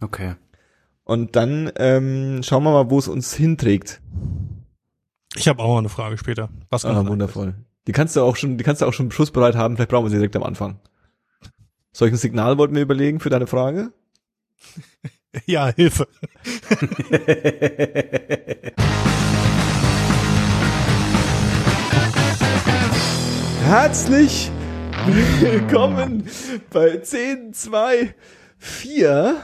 Okay. Und dann ähm, schauen wir mal, wo es uns hinträgt. Ich habe auch noch eine Frage später. Was Ah, wundervoll. Die kannst du auch schon, die kannst du auch schon schussbereit haben. Vielleicht brauchen wir sie direkt am Anfang. Solches Signal wollten wir überlegen für deine Frage. Ja, Hilfe. Herzlich willkommen bei 10, 2, 4.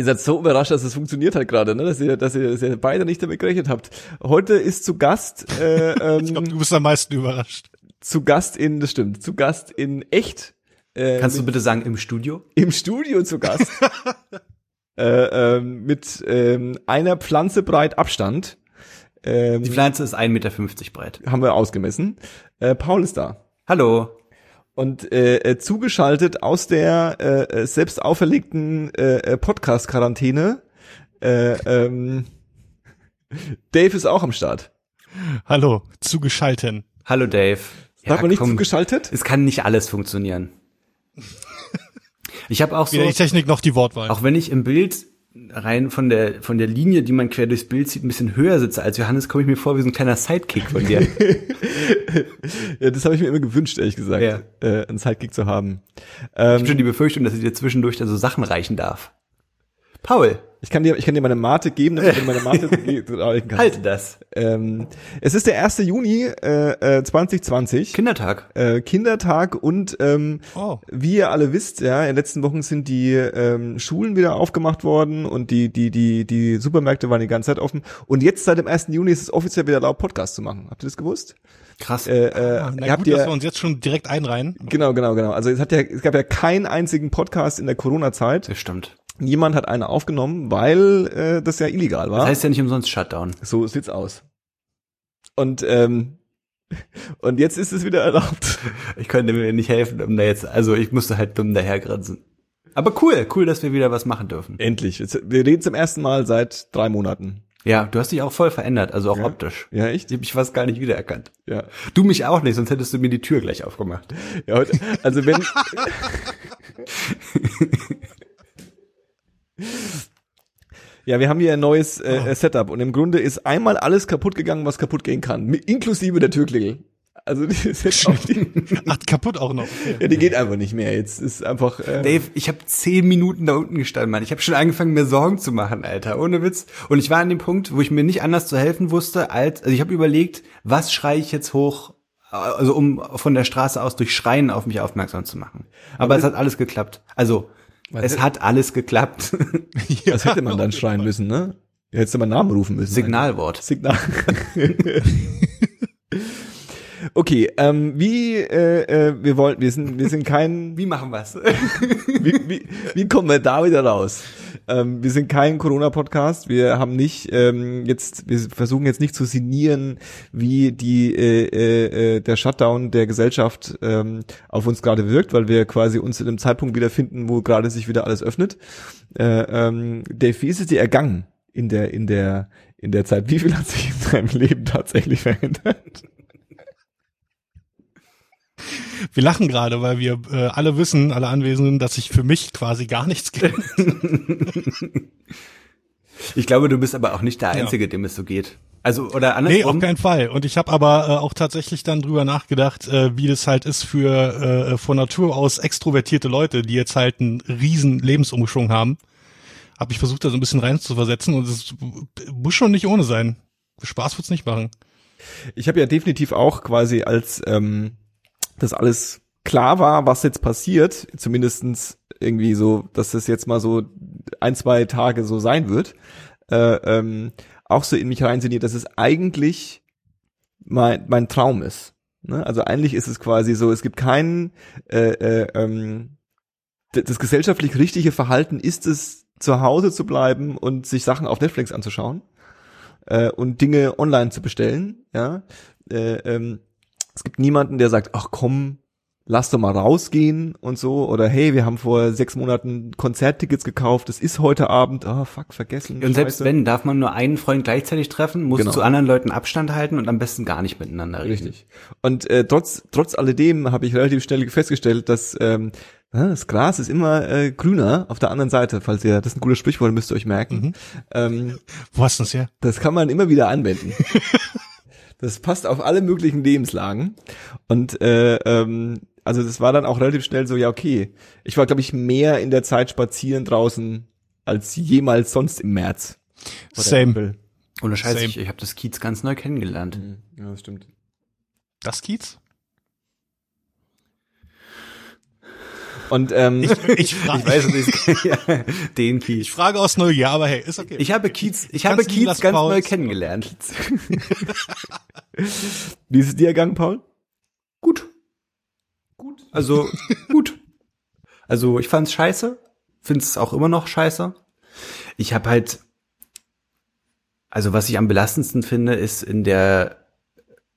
Ihr seid so überrascht, dass es funktioniert hat gerade, ne? dass, ihr, dass, ihr, dass ihr beide nicht damit gerechnet habt. Heute ist zu Gast, äh, ähm, Ich glaube, du bist am meisten überrascht. zu Gast in, das stimmt, zu Gast in echt. Äh, Kannst du bitte sagen, im Studio? im Studio zu Gast. äh, ähm, mit ähm, einer Pflanze breit Abstand. Ähm, Die Pflanze ist 1,50 Meter breit. haben wir ausgemessen. Äh, Paul ist da. Hallo. Und äh, äh, zugeschaltet aus der äh, äh, selbst auferlegten äh, äh, Podcast-Quarantäne. Äh, ähm, Dave ist auch am Start. Hallo, zugeschalten. Hallo Dave. Sagt man nicht zugeschaltet? Es kann nicht alles funktionieren. Ich habe auch so, Weder die Technik noch die Wortwahl. auch wenn ich im Bild rein von der von der Linie, die man quer durchs Bild sieht, ein bisschen höher sitze als Johannes, komme ich mir vor wie so ein kleiner Sidekick von dir. Ja, das habe ich mir immer gewünscht, ehrlich gesagt, Ja. äh, einen Sidekick zu haben. Ich Ähm, habe schon die Befürchtung, dass ich dir zwischendurch da so Sachen reichen darf. Paul, ich kann dir, ich kann dir meine Mate geben, damit du meine Mate reichen kannst. halte das. Ähm, es ist der 1. Juni äh, äh, 2020. Kindertag. äh, Kindertag und ähm, Oh. wie ihr alle wisst, ja, in den letzten Wochen sind die ähm, Schulen wieder aufgemacht worden und die die die die Supermärkte waren die ganze Zeit offen und jetzt seit dem 1. Juni ist es offiziell wieder erlaubt Podcast zu machen. Habt ihr das gewusst? Krass. Äh, äh, Ah, Na ihr habt gut, dass ja wir uns jetzt schon direkt einreihen. genau genau genau. Also es hat ja es gab ja keinen einzigen Podcast in der Corona Zeit. das stimmt. Niemand hat einen aufgenommen, weil äh, das ja illegal war. Das heißt ja nicht umsonst Shutdown. so sieht's aus. Und ähm, und jetzt ist es wieder erlaubt. Ich könnte mir nicht helfen, um da jetzt, also ich musste halt dumm dahergrinsen. Aber cool, cool, dass wir wieder was machen dürfen. Endlich. Jetzt, wir reden zum ersten Mal seit drei Monaten. Ja, du hast dich auch voll verändert, also auch Ja. optisch. Ja, echt? Ich habe mich fast gar nicht wiedererkannt. Ja. Du mich auch nicht, sonst hättest du mir die Tür gleich aufgemacht. ja also wenn. ja, wir haben hier ein neues äh, Setup und im Grunde ist einmal alles kaputt gegangen, was kaputt gehen kann, inklusive der Türklingel. Also die ist jetzt auch die, Ach, kaputt auch noch. Okay. ja, die geht einfach nicht mehr. Jetzt ist einfach. Äh, Dave, ich habe zehn Minuten da unten gestanden, Mann. Ich habe schon angefangen, mir Sorgen zu machen, Alter. Ohne Witz. Und ich war an dem Punkt, wo ich mir nicht anders zu helfen wusste, als, also ich habe überlegt, was schreie ich jetzt hoch, also um von der Straße aus durch Schreien auf mich aufmerksam zu machen. Aber, es hat alles geklappt. Also, es hätte- hat alles geklappt. Was hätte man dann schreien müssen, ne? Hättest du mal Namen rufen müssen. Signalwort. Signal. okay, ähm, wie äh, äh, wir wollen, wir sind, wir sind kein Wie machen wir's? wie, wie, wie kommen wir da wieder raus? Ähm, wir sind kein Corona-Podcast. Wir haben nicht ähm, jetzt, wir versuchen jetzt nicht zu sinnieren, wie die äh, äh, äh, der Shutdown der Gesellschaft ähm, auf uns gerade wirkt, weil wir quasi uns in einem Zeitpunkt wiederfinden, wo gerade sich wieder alles öffnet. Äh, ähm, Dave, wie ist es dir ergangen in der in der in der Zeit? Wie viel hat sich in deinem Leben tatsächlich verändert? Wir lachen gerade, weil wir äh, alle wissen, alle Anwesenden, dass sich für mich quasi gar nichts geht. Ich glaube, du bist aber auch nicht der Einzige, dem es so geht. Also, oder andersrum. Nee, auf keinen Fall. Und ich habe aber äh, auch tatsächlich dann drüber nachgedacht, äh, wie das halt ist für äh, von Natur aus extrovertierte Leute, die jetzt halt einen riesen Lebensumschwung haben. Habe ich versucht, da so ein bisschen rein zu versetzen und es muss schon nicht ohne sein. Spaß wird's nicht machen. Ich habe ja definitiv auch quasi als ähm, das alles klar war, was jetzt passiert, zumindestens irgendwie so, dass das jetzt mal so ein, zwei Tage so sein wird, äh, ähm, auch so in mich reinsinniert, dass es eigentlich mein, mein Traum ist. Ne? Also eigentlich ist es quasi so, es gibt keinen, äh, äh, ähm, das gesellschaftlich richtige Verhalten ist es, zu Hause zu bleiben und sich Sachen auf Netflix anzuschauen äh, und Dinge online zu bestellen. Ja, äh, ähm, es gibt niemanden, der sagt, ach komm, lass doch mal rausgehen und so oder hey, wir haben vor sechs Monaten Konzerttickets gekauft, es ist heute Abend, ah fuck, vergessen. Und selbst Scheiße. wenn, darf man nur einen Freund gleichzeitig treffen, muss Genau. zu anderen Leuten Abstand halten und am besten gar nicht miteinander reden. Richtig. Und äh, trotz trotz alledem habe ich relativ schnell festgestellt, dass ähm, ja, das Gras ist immer äh, grüner auf der anderen Seite, falls ihr, das ist ein gutes Sprichwort, müsst ihr euch merken. Ähm, Wo hast du das her? das kann man immer wieder anwenden. das passt auf alle möglichen Lebenslagen. Und äh, ähm, also das war dann auch relativ schnell so, ja okay. Ich war, glaube ich, mehr in der Zeit spazieren draußen als jemals sonst im März. Oder Same. April. Ohne Scheiß, Same. ich, ich habe das Kiez ganz neu kennengelernt. Ja, das stimmt. Das Kiez? Und ähm, Ich, ich, fra Ich weiß nicht, ja, den ich Kiez. frage aus Neugier, aber hey, ist okay. Ich habe Kiez, ich habe Kiez ganz Pauls- neu kennengelernt. wie ist es dir ergangen, Paul? Gut. Gut. Also, gut. Also, ich fand's scheiße. Find's auch immer noch scheiße. Ich habe halt, also was ich am belastendsten finde, ist in der,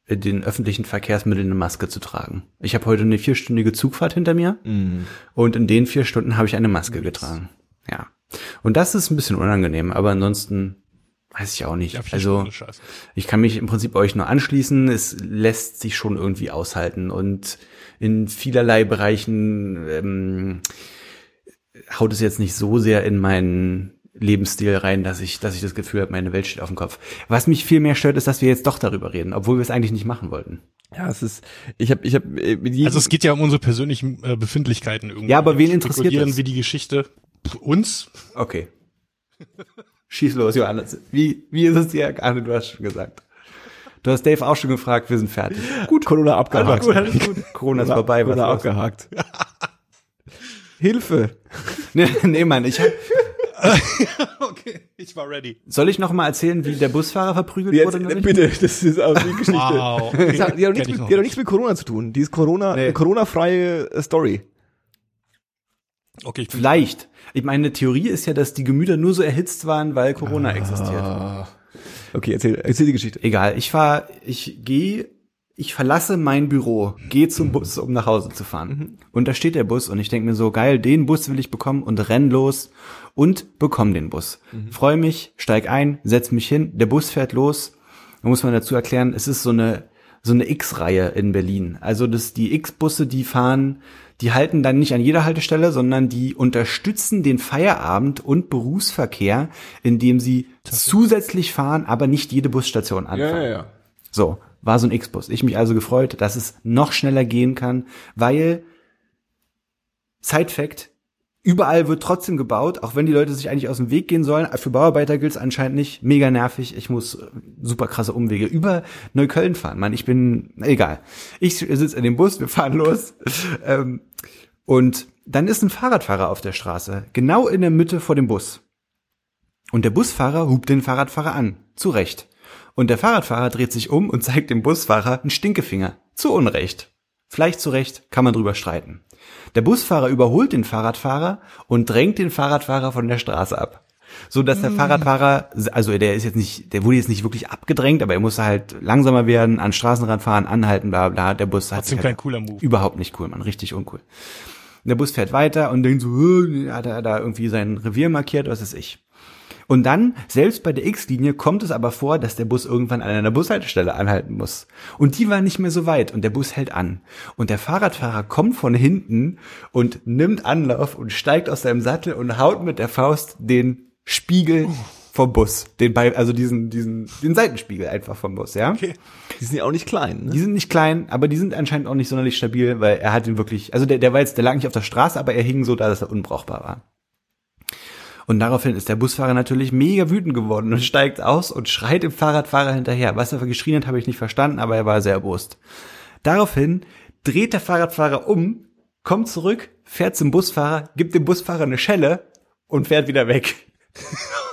den öffentlichen Verkehrsmitteln eine Maske zu tragen. Ich habe heute eine vierstündige Zugfahrt hinter mir und in den vier Stunden habe ich eine Maske getragen. Ja. Und das ist ein bisschen unangenehm, aber ansonsten weiß ich auch nicht. Ja, also, ich kann mich im Prinzip euch nur anschließen. Es lässt sich schon irgendwie aushalten und in vielerlei Bereichen ähm, haut es jetzt nicht so sehr in meinen Lebensstil rein, dass ich, dass ich das Gefühl habe, meine Welt steht auf dem Kopf. Was mich viel mehr stört, ist, dass wir jetzt doch darüber reden, obwohl wir es eigentlich nicht machen wollten. Ja, es ist, ich habe, ich habe jedem, Also es geht ja um unsere persönlichen äh, Befindlichkeiten irgendwie. Ja, aber wen interessiert das? wir die Geschichte? Pff, Uns? Okay. Schieß los, Johannes. Wie, wie ist es dir ergangen? Du hast schon gesagt. Du hast Dave auch schon gefragt, wir sind fertig. gut Corona abgehakt. Alles gut, alles gut. Corona ist vorbei, was Corona abgehakt. Hilfe. Nee, nee, Mann, ich hab, Okay, ich war ready. Soll ich noch mal erzählen, wie der Busfahrer verprügelt Jetzt, wurde? bitte, das ist auch die Geschichte. Wow. Die Okay. hat, die, hat nichts ich mit, die hat nichts mit Corona zu tun. Die ist Corona, Nee. eine Corona-freie äh, Story. Okay, ich Vielleicht. Ich meine, eine Theorie ist ja, dass die Gemüter nur so erhitzt waren, weil Corona existiert. Okay, erzähl, erzähl die Geschichte. Egal, ich fahr, ich gehe, ich verlasse mein Büro, gehe zum Bus, um nach Hause zu fahren. Und da steht der Bus und ich denke mir so, geil, den Bus will ich bekommen und renn los und bekomme den Bus. Freue mich, steig ein, setz mich hin, der Bus fährt los. Da muss man dazu erklären, es ist so eine so eine X-Reihe in Berlin. Also das die X-Busse, die fahren, die halten dann nicht an jeder Haltestelle, sondern die unterstützen den Feierabend und Berufsverkehr, indem sie zusätzlich fahren, aber nicht jede Busstation anfahren. So, war so ein X-Bus. Ich mich also gefreut, dass es noch schneller gehen kann, weil Side Fact, überall wird trotzdem gebaut, auch wenn die Leute sich eigentlich aus dem Weg gehen sollen. Für Bauarbeiter gilt es anscheinend nicht. Mega nervig. Ich muss äh, super krasse Umwege über Neukölln fahren. Mann, ich bin egal. Ich sitze in dem Bus, wir fahren los. Ähm, und dann ist ein Fahrradfahrer auf der Straße, genau in der Mitte vor dem Bus. Und der Busfahrer hupt den Fahrradfahrer an. Zu Recht. Und der Fahrradfahrer dreht sich um und zeigt dem Busfahrer einen Stinkefinger. Zu Unrecht. Vielleicht zu Recht, kann man drüber streiten. Der Busfahrer überholt den Fahrradfahrer und drängt den Fahrradfahrer von der Straße ab. So dass der Fahrradfahrer, also der ist jetzt nicht, der wurde jetzt nicht wirklich abgedrängt, aber er musste halt langsamer werden, an Straßenrand fahren, anhalten, bla bla. Der Bus hat sich halt kein cooler Move. Überhaupt nicht cool, man, richtig uncool. Der Bus fährt weiter und denkt so, hat er da irgendwie sein Revier markiert, was ist ich. Und dann, selbst bei der X-Linie, kommt es aber vor, dass der Bus irgendwann an einer Bushaltestelle anhalten muss. Und die war nicht mehr so weit und der Bus hält an. Und der Fahrradfahrer kommt von hinten und nimmt Anlauf und steigt aus seinem Sattel und haut mit der Faust den Spiegel vom Bus. Den bei, also diesen, diesen, den Seitenspiegel einfach vom Bus, ja? Okay. Die sind ja auch nicht klein, ne? Die sind nicht klein, aber die sind anscheinend auch nicht sonderlich stabil, weil er hat ihn wirklich, also der, der war jetzt, der lag nicht auf der Straße, aber er hing so da, dass er unbrauchbar war. Und daraufhin ist der Busfahrer natürlich mega wütend geworden und steigt aus und schreit dem Fahrradfahrer hinterher. Was er für geschrien hat, habe ich nicht verstanden, aber er war sehr erbost. Daraufhin dreht der Fahrradfahrer um, kommt zurück, fährt zum Busfahrer, gibt dem Busfahrer eine Schelle und fährt wieder weg.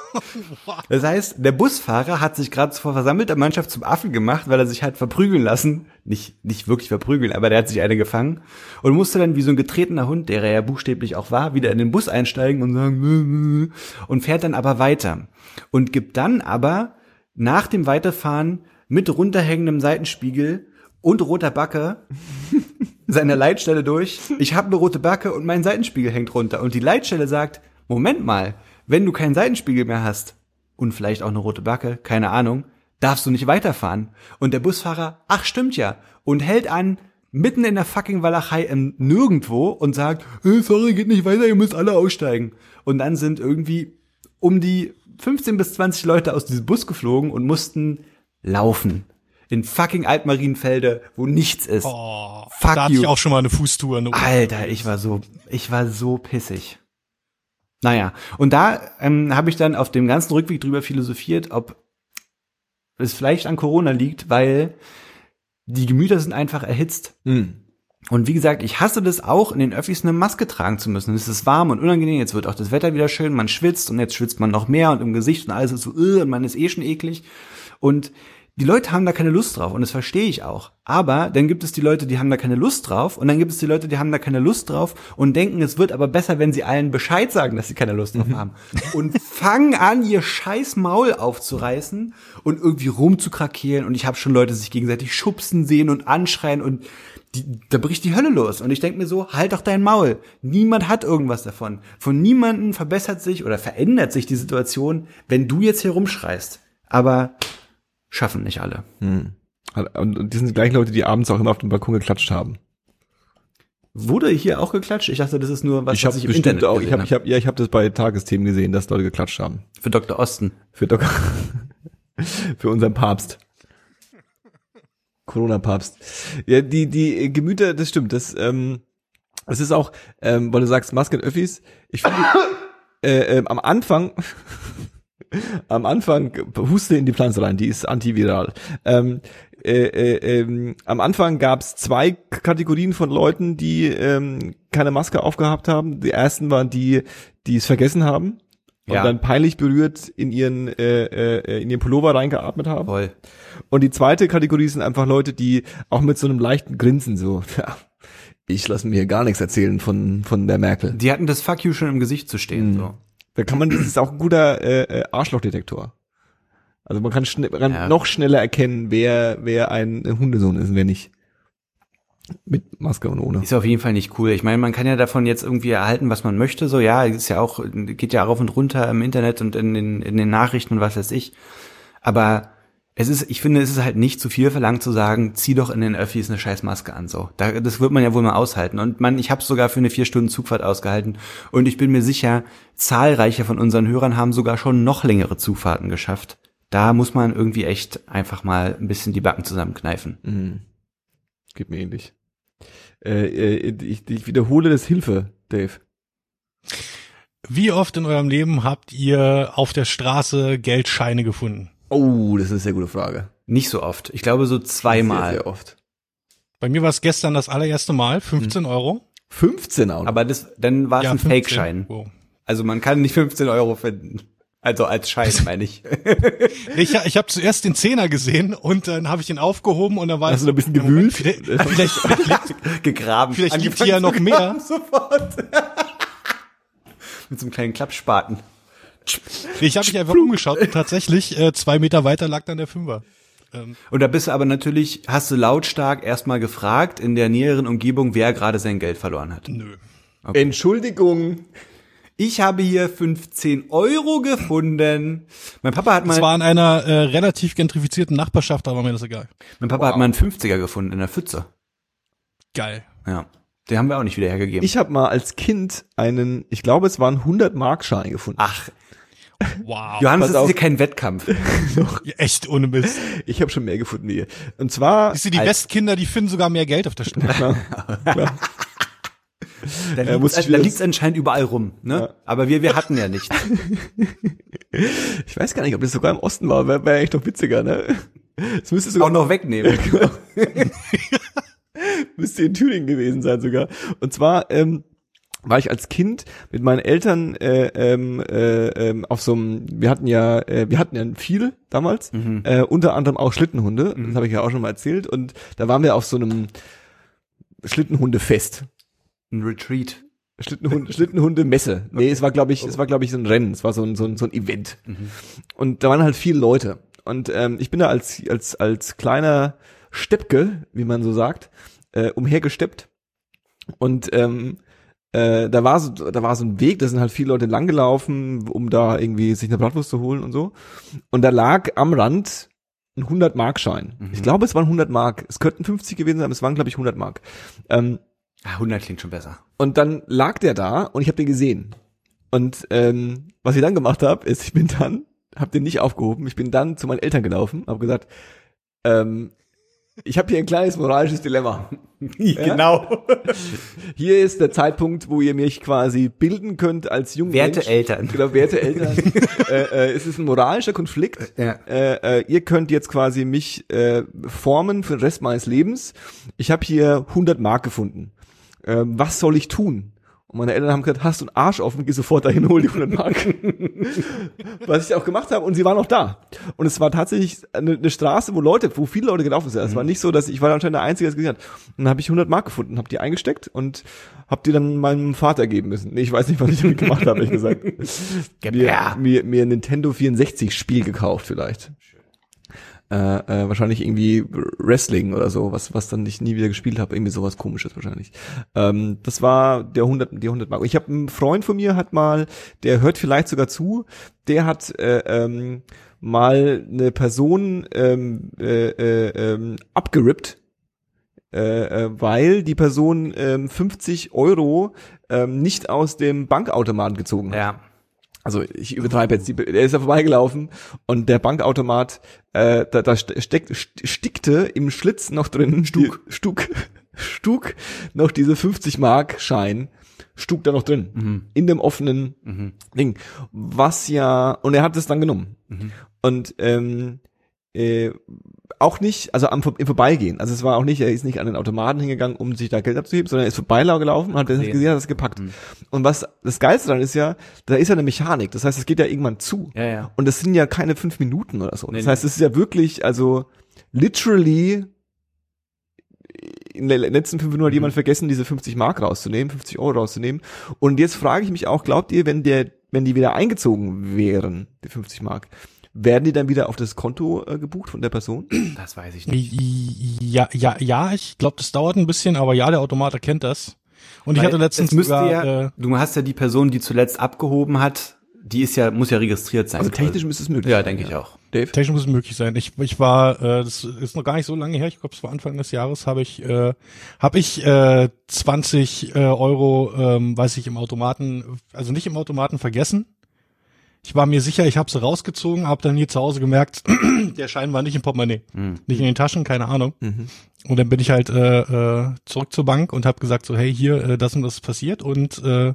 Das heißt, der Busfahrer hat sich gerade vor versammelter Mannschaft zum Affen gemacht, weil er sich hat verprügeln lassen. Nicht, nicht wirklich verprügeln, aber der hat sich eine gefangen und musste dann wie so ein getretener Hund, der er ja buchstäblich auch war, wieder in den Bus einsteigen und sagen und fährt dann aber weiter und gibt dann aber nach dem Weiterfahren mit runterhängendem Seitenspiegel und roter Backe seine Leitstelle durch. Ich habe eine rote Backe und mein Seitenspiegel hängt runter. Und die Leitstelle sagt, Moment mal, wenn du keinen Seitenspiegel mehr hast und vielleicht auch eine rote Backe, keine Ahnung, darfst du nicht weiterfahren. Und der Busfahrer, ach stimmt ja, und hält an, mitten in der fucking Walachei im Nirgendwo und sagt, äh, sorry, geht nicht weiter, ihr müsst alle aussteigen. Und dann sind irgendwie um die 15 bis 20 Leute aus diesem Bus geflogen und mussten laufen. In fucking Altmarienfelde, wo nichts ist. Oh, Fuck da hatte you. ich auch schon mal eine Fußtour. Eine Alter, ich war so, ich war so pissig. Naja, und da ähm, habe ich dann auf dem ganzen Rückweg drüber philosophiert, ob es vielleicht an Corona liegt, weil die Gemüter sind einfach erhitzt. Hm. Und wie gesagt, ich hasse das auch, in den Öffis eine Maske tragen zu müssen. Es ist warm und unangenehm, jetzt wird auch das Wetter wieder schön, man schwitzt und jetzt schwitzt man noch mehr und im Gesicht und alles ist so, und man ist eh schon eklig. Und die Leute haben da keine Lust drauf und das verstehe ich auch. Aber dann gibt es die Leute, die haben da keine Lust drauf und dann gibt es die Leute, die haben da keine Lust drauf und denken, es wird aber besser, wenn sie allen Bescheid sagen, dass sie keine Lust drauf haben. Und fangen an, ihr scheiß Maul aufzureißen und irgendwie rumzukrakeelen und ich habe schon Leute sich gegenseitig schubsen sehen und anschreien und die, da bricht die Hölle los. Und ich denke mir so, halt doch dein Maul. Niemand hat irgendwas davon. Von niemandem verbessert sich oder verändert sich die Situation, wenn du jetzt hier rumschreist. Aber schaffen nicht alle. Und, und die sind die gleichen Leute, die abends auch immer auf dem Balkon geklatscht haben. Wurde hier auch geklatscht? Ich dachte, das ist nur was, ich habe was ich im Internet auch, ich habe ich hab, ja, ich habe das bei Tagesthemen gesehen, dass Leute geklatscht haben. Für Dr. Osten. Für Doc für unseren Papst. Corona-Papst. Ja, die, die Gemüter, das stimmt, das, ähm, das ist auch, ähm, weil du sagst, Masken Öffis, ich finde, äh, ähm, am Anfang, am Anfang huste in die Pflanze rein, die ist antiviral. Ähm, äh, äh, ähm, am Anfang gab es zwei Kategorien von Leuten, die ähm, keine Maske aufgehabt haben. Die ersten waren die, die es vergessen haben und Ja. dann peinlich berührt in ihren äh, äh, in ihren Pullover reingeatmet haben. Voll. Und die zweite Kategorie sind einfach Leute, die auch mit so einem leichten Grinsen so, ja, ich lasse mir hier gar nichts erzählen von von der Merkel. Die hatten das Fuck you schon im Gesicht zu stehen. So. Da kann man, das ist auch ein guter äh, äh, Arschlochdetektor. Also man kann, schne man kann Ja. noch schneller erkennen, wer wer ein Hundesohn ist und wer nicht. Mit Maske und ohne. Ist auf jeden Fall nicht cool. Ich meine, man kann ja davon jetzt irgendwie erhalten, was man möchte. So, ja, ist ja auch, geht ja rauf und runter im Internet und in den, in den Nachrichten und was weiß ich. Aber es ist, ich finde, es ist halt nicht zu viel verlangt zu sagen, zieh doch in den Öffis eine scheiß Maske an. So, da, das wird man ja wohl mal aushalten. Und man, ich habe sogar für eine vier Stunden Zugfahrt ausgehalten. Und ich bin mir sicher, zahlreiche von unseren Hörern haben sogar schon noch längere Zugfahrten geschafft. Da muss man irgendwie echt einfach mal ein bisschen die Backen zusammenkneifen. Mhm. Geht mir ähnlich. Äh, äh, ich, ich wiederhole das Hilfe, Dave. Wie oft in eurem Leben habt ihr auf der Straße Geldscheine gefunden? Oh, das ist eine sehr gute Frage. Nicht so oft. Ich glaube so zweimal. Sehr, sehr oft. Bei mir war es gestern das allererste Mal, 15 Euro. 15 auch. noch. Aber das, dann war es ein 15 Fake-Schein. Euro. Also man kann nicht 15 Euro finden. Also als Schein, meine ich. Ich, ich habe zuerst den Zehner gesehen und dann habe ich ihn aufgehoben und dann war Hast du ein bisschen Ja, gewühlt? Vielleicht, vielleicht, vielleicht, Gegraben. Vielleicht liegt Angefangen hier ja noch mehr. Sofort. Mit so einem kleinen Klappspaten. Ich habe mich einfach umgeschaut und tatsächlich äh, zwei Meter weiter lag dann der Fünfer. Ähm, Und da bist du aber natürlich, hast du lautstark erstmal gefragt in der näheren Umgebung, wer gerade sein Geld verloren hat. nö. Entschuldigung. Ich habe hier 15 Euro gefunden. Mein Papa hat Es mal, war in einer äh, relativ gentrifizierten Nachbarschaft, aber mir das egal. mein Papa hat mal einen 50er gefunden in der Pfütze. Geil. Ja. Den haben wir auch nicht wieder hergegeben. Ich habe mal als Kind einen, ich glaube, es waren 100 Markschein gefunden. Ach, Wow. Johannes, pass das ist auf. hier kein Wettkampf. Echt ohne Mist. Ich habe schon mehr gefunden wie ihr. Und zwar Siehst du, die Als- Westkinder, die finden sogar mehr Geld auf der Straße. klar, klar. Da Äh, muss liegt liegt's anscheinend überall rum, ne? Aber wir, wir hatten ja nichts. Ich weiß gar nicht, ob das sogar im Osten war, wäre wär echt noch witziger, ne? Es müsste sogar Auch noch wegnehmen. müsste in Thüringen gewesen sein sogar. Und zwar ähm, war ich als Kind mit meinen Eltern äh, ähm, äh, ähm, auf so einem, wir hatten ja, äh, wir hatten ja viel damals, äh, unter anderem auch Schlittenhunde, das habe ich ja auch schon mal erzählt, und da waren wir auf so einem Schlittenhundefest. Ein Retreat. Schlittenhunde, Schlittenhunde-Messe. Nee, es war, glaube ich, es war, glaube ich, so ein Rennen. Es war so ein, so ein, so ein Event. Und da waren halt viele Leute. Und ähm, ich bin da als, als, als kleiner Steppke, wie man so sagt, äh, umhergesteppt Und ähm, äh, da war so, da war so ein Weg, da sind halt viele Leute langgelaufen, um da irgendwie sich eine Bratwurst zu holen und so. Und da lag am Rand ein 100 Mark Schein. Mhm. Ich glaube, es waren 100 Mark. Es könnten 50 gewesen sein, aber es waren glaube ich 100 Mark. Ähm, Ah, 100 klingt schon besser. und dann lag der da und ich habe den gesehen. Und ähm, was ich dann gemacht habe, ist, ich bin dann, habe den nicht aufgehoben, ich bin dann zu meinen Eltern gelaufen, habe gesagt, ähm, ich habe hier ein kleines moralisches Dilemma. genau. Hier ist der Zeitpunkt, wo ihr mich quasi bilden könnt als junger Werte Mensch. Eltern. Genau, werte Eltern. äh, äh, es ist ein moralischer Konflikt. Ja. Äh, äh, ihr könnt jetzt quasi mich äh, formen für den Rest meines Lebens. Ich habe hier 100 Mark gefunden. Ähm, was soll ich tun? Und meine Eltern haben gesagt, hast du einen Arsch offen, geh sofort dahin, hol die 100 Mark. Was ich auch gemacht habe und sie waren auch da. Und es war tatsächlich eine, eine Straße, wo Leute, wo viele Leute gelaufen sind. Es war nicht so, dass ich war anscheinend der Einzige, der es gesehen hat. Und dann habe ich 100 Mark gefunden, habe die eingesteckt und habe die dann meinem Vater geben müssen. Nee, ich weiß nicht, was ich damit gemacht habe, ehrlich gesagt. Mir, mir, mir ein Nintendo 64 Spiel gekauft vielleicht. Äh, äh, wahrscheinlich irgendwie Wrestling oder so, was was dann ich nie wieder gespielt habe, irgendwie sowas komisches wahrscheinlich. Ähm, das war der 100 die 100 Mark. Ich habe einen Freund von mir hat mal, der hört vielleicht sogar zu, der hat äh, ähm, mal eine Person ähm, äh, äh, ähm, abgerippt, äh, äh, weil die Person ähm, 50 Euro ähm, nicht aus dem Bankautomaten gezogen hat. Ja. Also ich übertreibe jetzt, die, er ist ja vorbeigelaufen und der Bankautomat, äh, da, da steckt, stickte im Schlitz noch drin, Stug, Stug, Stug, noch diese 50 Mark Schein, Stug da noch drin, Mhm. in dem offenen Mhm. Ding, was ja, und er hat es dann genommen. Mhm. Und ähm, äh, auch nicht, also am, im Vorbeigehen. Also es war auch nicht, er ist nicht an den Automaten hingegangen, um sich da Geld abzuheben, sondern er ist vorbeigelaufen und hat das Sehen. gesehen, hat das gepackt. Mhm. Und was das Geilste daran ist ja, da ist ja eine Mechanik. Das heißt, es geht ja irgendwann zu. Ja, ja. Und das sind ja keine fünf Minuten oder so. Nee, das nee. heißt, es ist ja wirklich, also literally in den letzten fünf Minuten hat Mhm. jemand vergessen, diese 50 Mark rauszunehmen, 50 Euro rauszunehmen. Und jetzt frage ich mich auch, glaubt ihr, wenn der, wenn die wieder eingezogen wären, die 50 Mark, werden die dann wieder auf das Konto äh, gebucht von der Person? Das weiß ich nicht. Ja, ja, ja, ich glaube, das dauert ein bisschen, aber ja, der Automat erkennt das. Und ich Weil hatte letztens sogar, ja, äh, du hast ja die Person, die zuletzt abgehoben hat, die ist ja, muss ja registriert sein. Also technisch müsste es möglich Ja, sein, denke ich auch. Dave? technisch muss es möglich sein. Ich, ich war, äh, das ist noch gar nicht so lange her, ich glaube, es war Anfang des Jahres, habe ich, äh, habe ich äh, 20 äh, Euro, ähm, weiß ich, im Automaten, also nicht im Automaten vergessen. Ich war mir sicher, ich habe sie rausgezogen, habe dann hier zu Hause gemerkt, der Schein war nicht im Portemonnaie, Mhm. nicht in den Taschen, keine Ahnung. Mhm. Und dann bin ich halt äh, äh, zurück zur Bank und habe gesagt so, hey, hier, äh, das und das ist passiert. Und äh,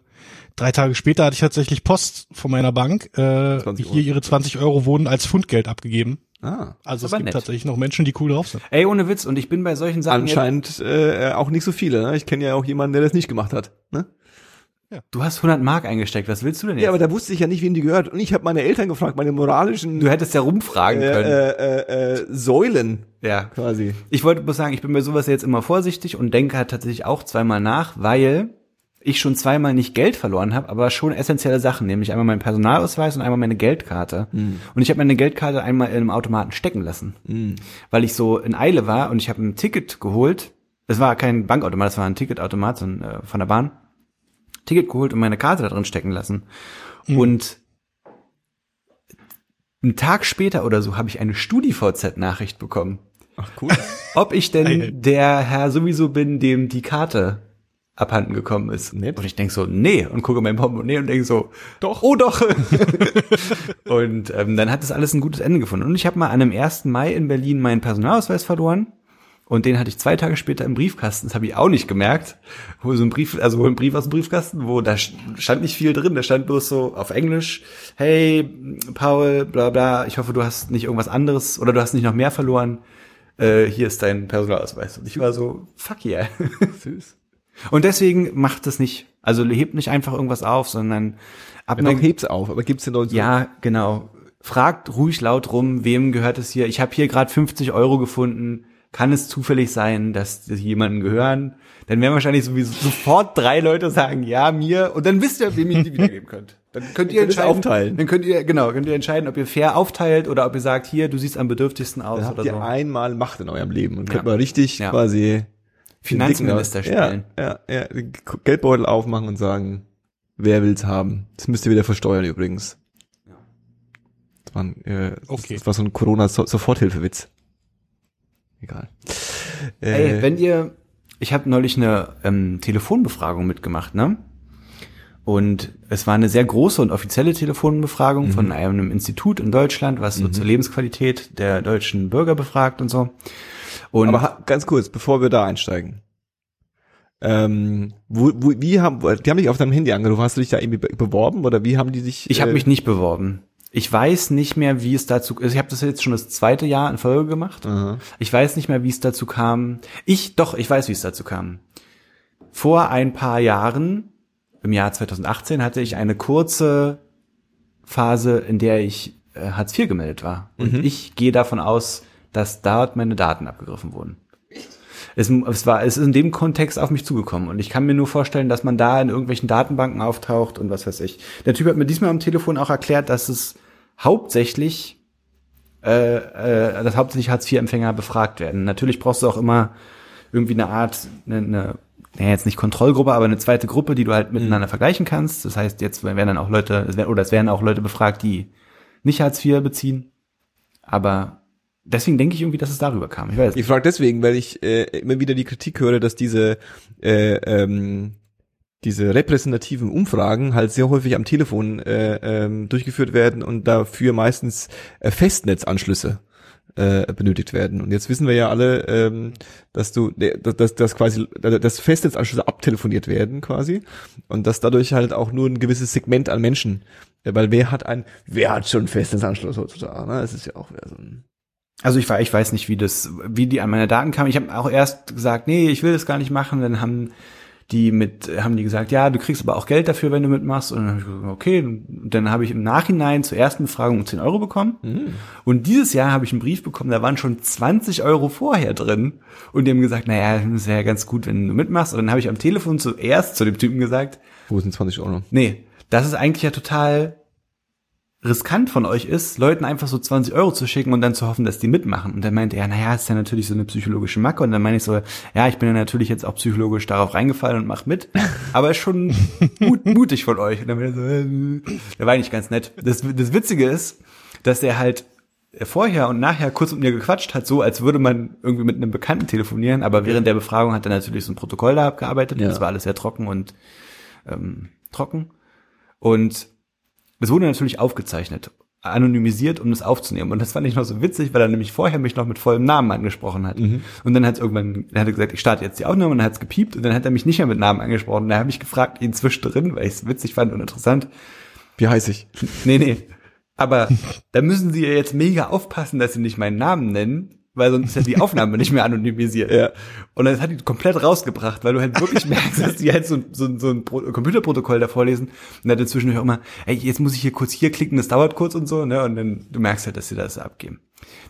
drei Tage später hatte ich tatsächlich Post von meiner Bank. Äh, 20 Euro. hier ihre 20 Euro wurden als Fundgeld abgegeben. Ah, Also Ist es gibt nett. tatsächlich noch Menschen, die cool drauf sind. Ey, ohne Witz, und ich bin bei solchen Sachen. anscheinend äh, auch nicht so viele. Ne? Ich kenne ja auch jemanden, der das nicht gemacht hat. Ne? Jetzt, du hast 100 Mark eingesteckt, was willst du denn jetzt? Ja, aber da wusste ich ja nicht, wem die gehört. Und ich habe meine Eltern gefragt, meine moralischen du hättest ja rumfragen äh, können. äh, äh, äh, Säulen ja. quasi. Ich wollte bloß sagen, ich bin bei sowas jetzt immer vorsichtig und denke halt tatsächlich auch zweimal nach, weil ich schon zweimal nicht Geld verloren habe, aber schon essentielle Sachen, nämlich einmal meinen Personalausweis und einmal meine Geldkarte. Und ich habe meine Geldkarte einmal in einem Automaten stecken lassen, weil ich so in Eile war und ich habe ein Ticket geholt. Es war kein Bankautomat, es war ein Ticketautomat so ein, äh, von der Bahn. Ticket geholt und meine Karte da drin stecken lassen. Und einen Tag später oder so habe ich eine StudiVZ-Nachricht bekommen Ach cool. ob ich Geil. denn der Herr sowieso bin, dem die Karte abhanden gekommen ist. Nett. Und ich denk so, nee, und gucke mein Portemonnaie und denk so, Doch. oh doch. und ähm, dann hat das alles ein gutes Ende gefunden. Und ich habe mal an einem 1. Mai in Berlin meinen Personalausweis verloren. Und den hatte ich zwei Tage später im Briefkasten. Das habe ich auch nicht gemerkt. Hol so ein Brief, also hol einen Brief aus dem Briefkasten, wo da stand nicht viel drin. Da stand bloß so auf Englisch: Hey, Paul, bla bla. Ich hoffe, du hast nicht irgendwas anderes oder du hast nicht noch mehr verloren. Äh, hier ist dein Personalausweis. Und ich war so, fuck yeah. Süß. Und deswegen macht das nicht. Also hebt nicht einfach irgendwas auf, sondern ab Ja, heb's auf, aber gibt's den Leuten so? ja, genau. Fragt ruhig laut rum, wem gehört es hier? Ich habe hier gerade 50 Euro gefunden. Kann es zufällig sein, dass die jemanden gehören? Dann werden wahrscheinlich sowieso sofort drei Leute sagen, ja, mir. Und dann wisst ihr, wem ihr die wiedergeben könnt. Dann könnt ihr entscheiden. aufteilen. Dann könnt ihr, genau, könnt ihr entscheiden, ob ihr fair aufteilt oder ob ihr sagt, hier, du siehst am bedürftigsten aus Dann habt oder ihr so. einmal Macht in eurem Leben und könnt Ja. mal richtig Ja. quasi Finanzminister spielen. Ja, ja, ja, Geldbeutel aufmachen und sagen, wer will's haben? Das müsst ihr wieder versteuern übrigens. Das war, ein, äh, Okay. das war so ein Corona-Soforthilfewitz. Egal. Äh, Ey, wenn ihr, ich habe neulich eine ähm, Telefonbefragung mitgemacht, ne? Und es war eine sehr große und offizielle Telefonbefragung von einem Institut in Deutschland, was so zur Lebensqualität der deutschen Bürger befragt und so. Und Aber ganz kurz, bevor wir da einsteigen. Ähm, wo, wo, wie haben, die haben dich auf deinem Handy angerufen, hast du dich da irgendwie be beworben oder wie haben die sich? ich habe äh, mich nicht beworben. Ich weiß nicht mehr, wie es dazu, also ich habe das jetzt schon das zweite Jahr in Folge gemacht. Aha. Ich weiß nicht mehr, wie es dazu kam. Ich, doch, ich weiß, wie es dazu kam. Vor ein paar Jahren, im Jahr 2018, hatte ich eine kurze Phase, in der ich äh, Hartz IV gemeldet war. Und ich gehe davon aus, dass dort meine Daten abgegriffen wurden. Es, es war, es ist in dem Kontext auf mich zugekommen und ich kann mir nur vorstellen, dass man da in irgendwelchen Datenbanken auftaucht und was weiß ich. Der Typ hat mir diesmal am Telefon auch erklärt, dass es hauptsächlich äh, äh, dass hauptsächlich Hartz-IV-Empfänger befragt werden. Natürlich brauchst du auch immer irgendwie eine Art, eine, eine naja, jetzt nicht Kontrollgruppe, aber eine zweite Gruppe, die du halt miteinander vergleichen kannst. Das heißt, jetzt werden dann auch Leute, es werden, oder es werden auch Leute befragt, die nicht Hartz IV beziehen. Aber deswegen denke ich irgendwie, dass es darüber kam. Ich weiß. Ich frage deswegen, weil ich äh, immer wieder die Kritik höre, dass diese äh, ähm, diese repräsentativen Umfragen halt sehr häufig am Telefon äh, ähm, durchgeführt werden und dafür meistens äh, Festnetzanschlüsse äh, benötigt werden. Und jetzt wissen wir ja alle, ähm, dass du, dass, dass, dass quasi, dass Festnetzanschlüsse abtelefoniert werden quasi und dass dadurch halt auch nur ein gewisses Segment an Menschen, äh, weil wer hat ein, wer hat schon Festnetzanschluss heutzutage? Ne? Das ist ja auch wieder so ein Also ich, ich weiß nicht, wie das, wie die an meine Daten kamen. Ich habe auch erst gesagt, nee, ich will das gar nicht machen. Dann haben die mit, haben die gesagt, ja, du kriegst aber auch Geld dafür, wenn du mitmachst. Und dann habe ich gesagt, okay. Und dann habe ich im Nachhinein zur ersten Befragung 10 Euro bekommen. Und dieses Jahr habe ich einen Brief bekommen, da waren schon 20 Euro vorher drin. Und die haben gesagt, naja, das wäre ja ganz gut, wenn du mitmachst. Und dann habe ich am Telefon zuerst zu dem Typen gesagt, Wo sind 20 Euro? nee, das ist eigentlich ja total riskant von euch ist, Leuten einfach so 20 Euro zu schicken und dann zu hoffen, dass die mitmachen. Und dann meinte er, naja, ist ja natürlich so eine psychologische Macke. Und dann meine ich so, ja, ich bin ja natürlich jetzt auch psychologisch darauf reingefallen und mach mit. Aber ist schon mut, mutig von euch. Und dann war er so, äh, der war eigentlich ganz nett. Das, das Witzige ist, dass er halt vorher und nachher kurz mit mir gequatscht hat, so als würde man irgendwie mit einem Bekannten telefonieren, aber während der Befragung hat er natürlich so ein Protokoll da abgearbeitet. Ja. Das war alles sehr trocken und ähm, trocken. Und es wurde natürlich aufgezeichnet, anonymisiert, um das aufzunehmen. Und das fand ich noch so witzig, weil er nämlich vorher mich noch mit vollem Namen angesprochen hat. Und dann hat irgendwann, dann hat er gesagt, ich starte jetzt die Aufnahme und dann hat es gepiept und dann hat er mich nicht mehr mit Namen angesprochen. Da habe ich gefragt, ihn zwischendrin, weil ich es witzig fand und interessant. Wie heiß ich? Nee, nee. Aber da müssen sie ja jetzt mega aufpassen, dass sie nicht meinen Namen nennen, weil sonst ist ja die Aufnahme nicht mehr anonymisiert. Ja. Und das hat die komplett rausgebracht, weil du halt wirklich merkst, dass die halt so, so, so ein Pro Computerprotokoll da vorlesen. Und dann zwischendurch auch immer, ey, jetzt muss ich hier kurz hier klicken, das dauert kurz und so, ne? Und dann du merkst halt, dass sie das abgeben.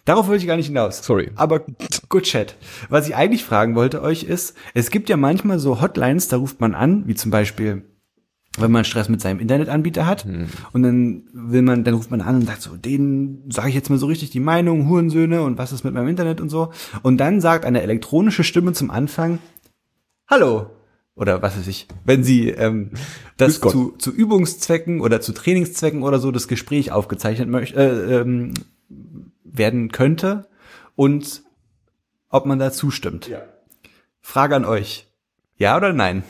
Darauf wollte ich gar nicht hinaus. Sorry. Aber good chat. Was ich eigentlich fragen wollte euch ist, es gibt ja manchmal so Hotlines, da ruft man an, wie zum Beispiel wenn man Stress mit seinem Internetanbieter hat und dann will man, dann ruft man an und sagt so, denen sage ich jetzt mal so richtig die Meinung, Hurensöhne und was ist mit meinem Internet und so. Und dann sagt eine elektronische Stimme zum Anfang, Hallo. Oder was weiß ich, wenn sie ähm, das zu, zu Übungszwecken oder zu Trainingszwecken oder so das Gespräch aufgezeichnet möchte, äh, ähm, werden könnte und ob man da zustimmt. Ja. Frage an euch. Ja oder nein?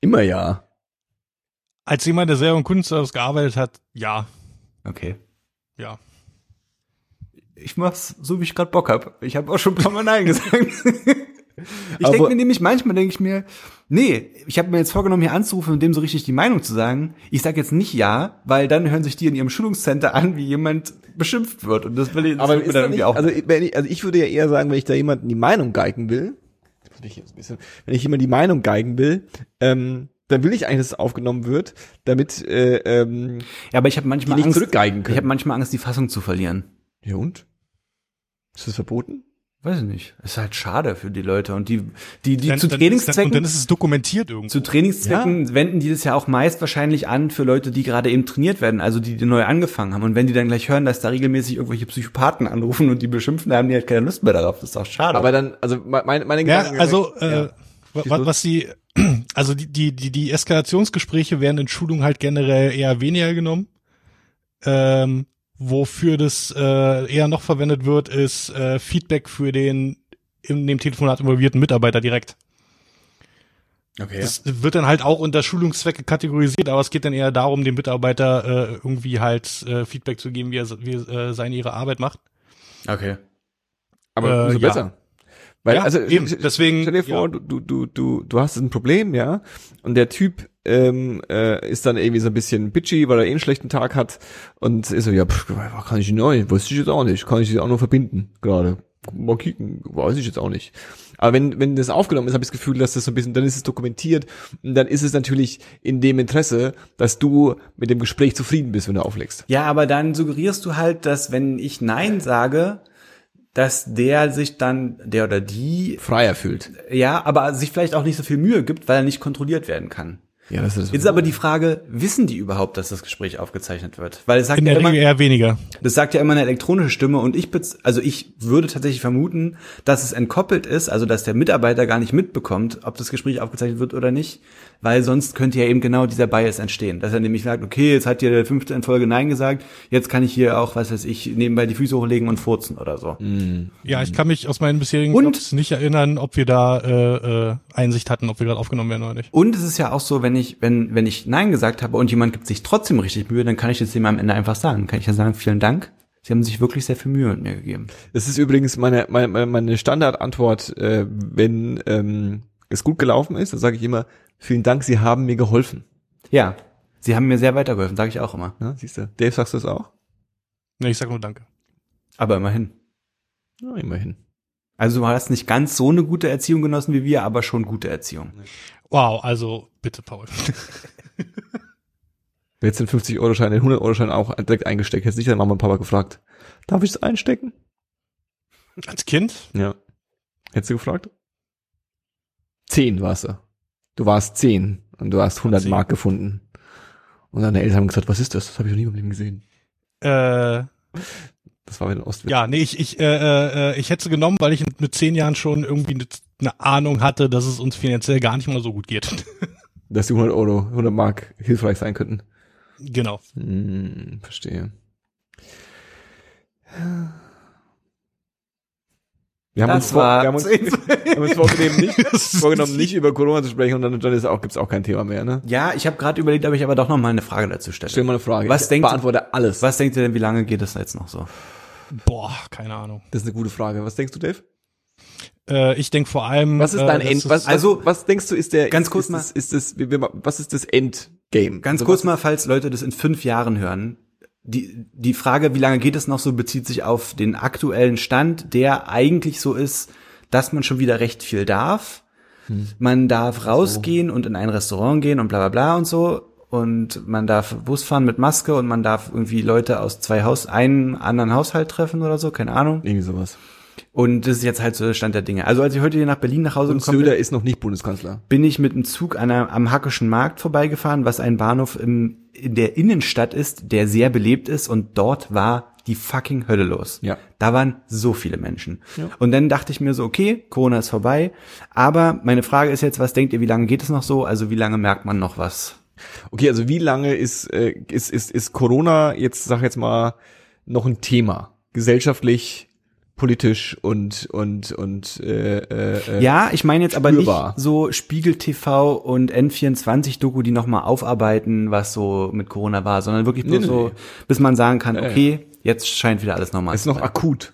Immer ja. Als jemand, der selber im Kundenservice gearbeitet hat, ja, Okay. ja. Ich mach's so, wie ich gerade Bock hab. Ich habe auch schon ein paar Mal Nein gesagt. ich denke mir nämlich, manchmal denke ich mir, nee, ich habe mir jetzt vorgenommen, hier anzurufen und dem so richtig die Meinung zu sagen. Ich sag jetzt nicht ja, weil dann hören sich die in ihrem Schulungscenter an, wie jemand beschimpft wird. Und das will ich das Aber ist dann da nicht, auch. also, wenn ich, also ich würde ja eher sagen, wenn ich da jemanden die Meinung geigen will, muss ich jetzt ein bisschen, wenn ich jemand die Meinung geigen will, ähm, dann will ich eigentlich, dass es aufgenommen wird, damit äh, ähm, ja, aber ich habe manchmal Angst. zurückgeigen können. Ich habe manchmal Angst, die Fassung zu verlieren. ja und? Ist das verboten? Weiß ich nicht. Ist halt schade für die Leute. Und die, die, die Dann, zu dann, Trainingszwecken. und dann ist es dokumentiert irgendwo. Zu Trainingszwecken wenden die das ja auch meist wahrscheinlich an für Leute, die gerade eben trainiert werden, also die, die neu angefangen haben. Und wenn die dann gleich hören, dass da regelmäßig irgendwelche Psychopathen anrufen und die beschimpfen, dann haben die halt keine Lust mehr darauf. Das ist doch schade. Aber dann, also me- meine, meine Ja, Gedanken. also äh, Ja. wa- Schieß wa- los. was die, also die, die, die, die Eskalationsgespräche werden in Schulungen halt generell eher weniger genommen. Ähm, wofür das äh, eher noch verwendet wird, ist äh, Feedback für den in dem Telefonat involvierten Mitarbeiter direkt. okay. Das wird dann halt auch unter Schulungszwecke kategorisiert, aber es geht dann eher darum, dem Mitarbeiter äh, irgendwie halt äh, Feedback zu geben, wie er, wie er äh, seine ihre Arbeit macht. okay. aber äh, umso ja. Weil, Ja, also, eben, stell- deswegen, Stell dir vor, ja. du, du, du, du, hast ein Problem, ja, und der Typ ähm, äh, ist dann irgendwie so ein bisschen bitchy, weil er eh einen schlechten Tag hat und ist so, ja, pff, was kann ich neu? Wusste ich jetzt auch nicht. Kann ich sie auch nur verbinden, gerade. Mal kicken, weiß ich jetzt auch nicht. Aber wenn, wenn das aufgenommen ist, habe ich das Gefühl, dass das so ein bisschen, dann ist es dokumentiert und dann ist es natürlich in dem Interesse, dass du mit dem Gespräch zufrieden bist, wenn du auflegst. Ja, aber dann suggerierst du halt, dass wenn ich Nein sage, dass der sich dann, der oder die, Freier fühlt. ja, aber sich vielleicht auch nicht so viel Mühe gibt, weil er nicht kontrolliert werden kann. Ja, das ist Jetzt ist aber die Frage, wissen die überhaupt, dass das Gespräch aufgezeichnet wird? Weil es sagt In ja der immer, Regel eher weniger. das sagt ja immer eine elektronische Stimme und ich, also ich würde tatsächlich vermuten, dass es entkoppelt ist, also dass der Mitarbeiter gar nicht mitbekommt, ob das Gespräch aufgezeichnet wird oder nicht, weil sonst könnte ja eben genau dieser Bias entstehen, dass er nämlich sagt, okay, jetzt hat hier der fünfte in Folge Nein gesagt, jetzt kann ich hier auch, was weiß ich, nebenbei die Füße hochlegen und furzen oder so. Ja, ich kann mich aus meinen bisherigen Und- Jobs nicht erinnern, ob wir da äh, äh, Einsicht hatten, ob wir gerade aufgenommen werden oder nicht. Und es ist ja auch so, wenn ich, wenn, wenn ich Nein gesagt habe und jemand gibt sich trotzdem richtig Mühe, dann kann ich das dem am Ende einfach sagen. Kann ich ja sagen, vielen Dank. Sie haben sich wirklich sehr viel Mühe mit mir gegeben. Das ist übrigens meine, meine, meine Standardantwort, äh, wenn ähm, es gut gelaufen ist, dann sage ich immer, vielen Dank, Sie haben mir geholfen. Ja, Sie haben mir sehr weitergeholfen, sage ich auch immer. Ja, siehst du. Dave, sagst du das auch? Nee, ich sag nur Danke. Aber immerhin. Ja, immerhin. Also du hast nicht ganz so eine gute Erziehung genossen wie wir, aber schon gute Erziehung. Wow, also bitte, Paul. Wer jetzt den 50-Euro-Schein, den 100-Euro-Schein auch direkt eingesteckt, hätte sich dann Mama und Papa gefragt, darf ich es einstecken? Als Kind? Ja. Hättest du gefragt? Zehn warst du. Du warst zehn und du hast 100 Zehn. Mark gefunden. Und deine Eltern haben gesagt, was ist das? Das habe ich noch nie im Leben gesehen. Äh, Das war wieder Ostwitz. ja, nee, ich, ich, äh, äh, ich hätte sie genommen, weil ich mit zehn Jahren schon irgendwie eine, eine Ahnung hatte, dass es uns finanziell gar nicht mal so gut geht. Dass die 100 Euro, 100 Mark hilfreich sein könnten. genau. Hm, verstehe. Wir haben, Das uns vor, war wir haben uns, wir haben uns vorgenommen, nicht, vorgenommen, nicht über Corona zu sprechen und dann, dann ist auch, gibt's auch kein Thema mehr, ne? Ja, ich habe gerade überlegt, ob ich aber doch noch mal eine Frage dazu stelle. Stell mal eine Frage. Was ich denkt- beantworte alles. Was denkt ihr denn, wie lange geht es jetzt noch so? Boah, keine Ahnung. Das ist eine gute Frage. Was denkst du, Dave? Äh, ich denk vor allem. Was ist äh, dein dass End? Was, also- was, denkst du ist der? Ganz kurz ist mal- Das, ist das, was ist das Endgame? Ganz Also kurz mal, falls Leute das in fünf Jahren hören. Die, die Frage, wie lange geht es noch so, bezieht sich auf den aktuellen Stand, der eigentlich so ist, dass man schon wieder recht viel darf. Man darf rausgehen und in ein Restaurant gehen und bla bla bla und so. Und man darf Bus fahren mit Maske und man darf irgendwie Leute aus zwei Haus, einen anderen Haushalt treffen oder so, keine Ahnung. Irgendwie sowas. Und das ist jetzt halt so der Stand der Dinge. Also als ich heute hier nach Berlin nach Hause Und gekommen bin, Söder ist noch nicht Bundeskanzler. bin ich mit dem Zug einer, am Hackischen Markt vorbeigefahren, was ein Bahnhof im, in der Innenstadt ist, der sehr belebt ist und dort war die fucking Hölle los. Ja. Da waren so viele Menschen. Ja. Und dann dachte ich mir so, okay, Corona ist vorbei, aber meine Frage ist jetzt, was denkt ihr, wie lange geht es noch so? Also wie lange merkt man noch was? Okay, also wie lange ist, äh, ist, ist, ist Corona jetzt, sag jetzt mal, noch ein Thema? Gesellschaftlich, politisch und, und, und, äh, äh, äh, Ja, ich meine jetzt aber spürbar. nicht so Spiegel TV und N24-Doku, die nochmal aufarbeiten, was so mit Corona war, sondern wirklich bloß Nee, so, nee. bis man sagen kann, Ja, ja. okay, jetzt scheint wieder alles normal ist zu noch sein. akut.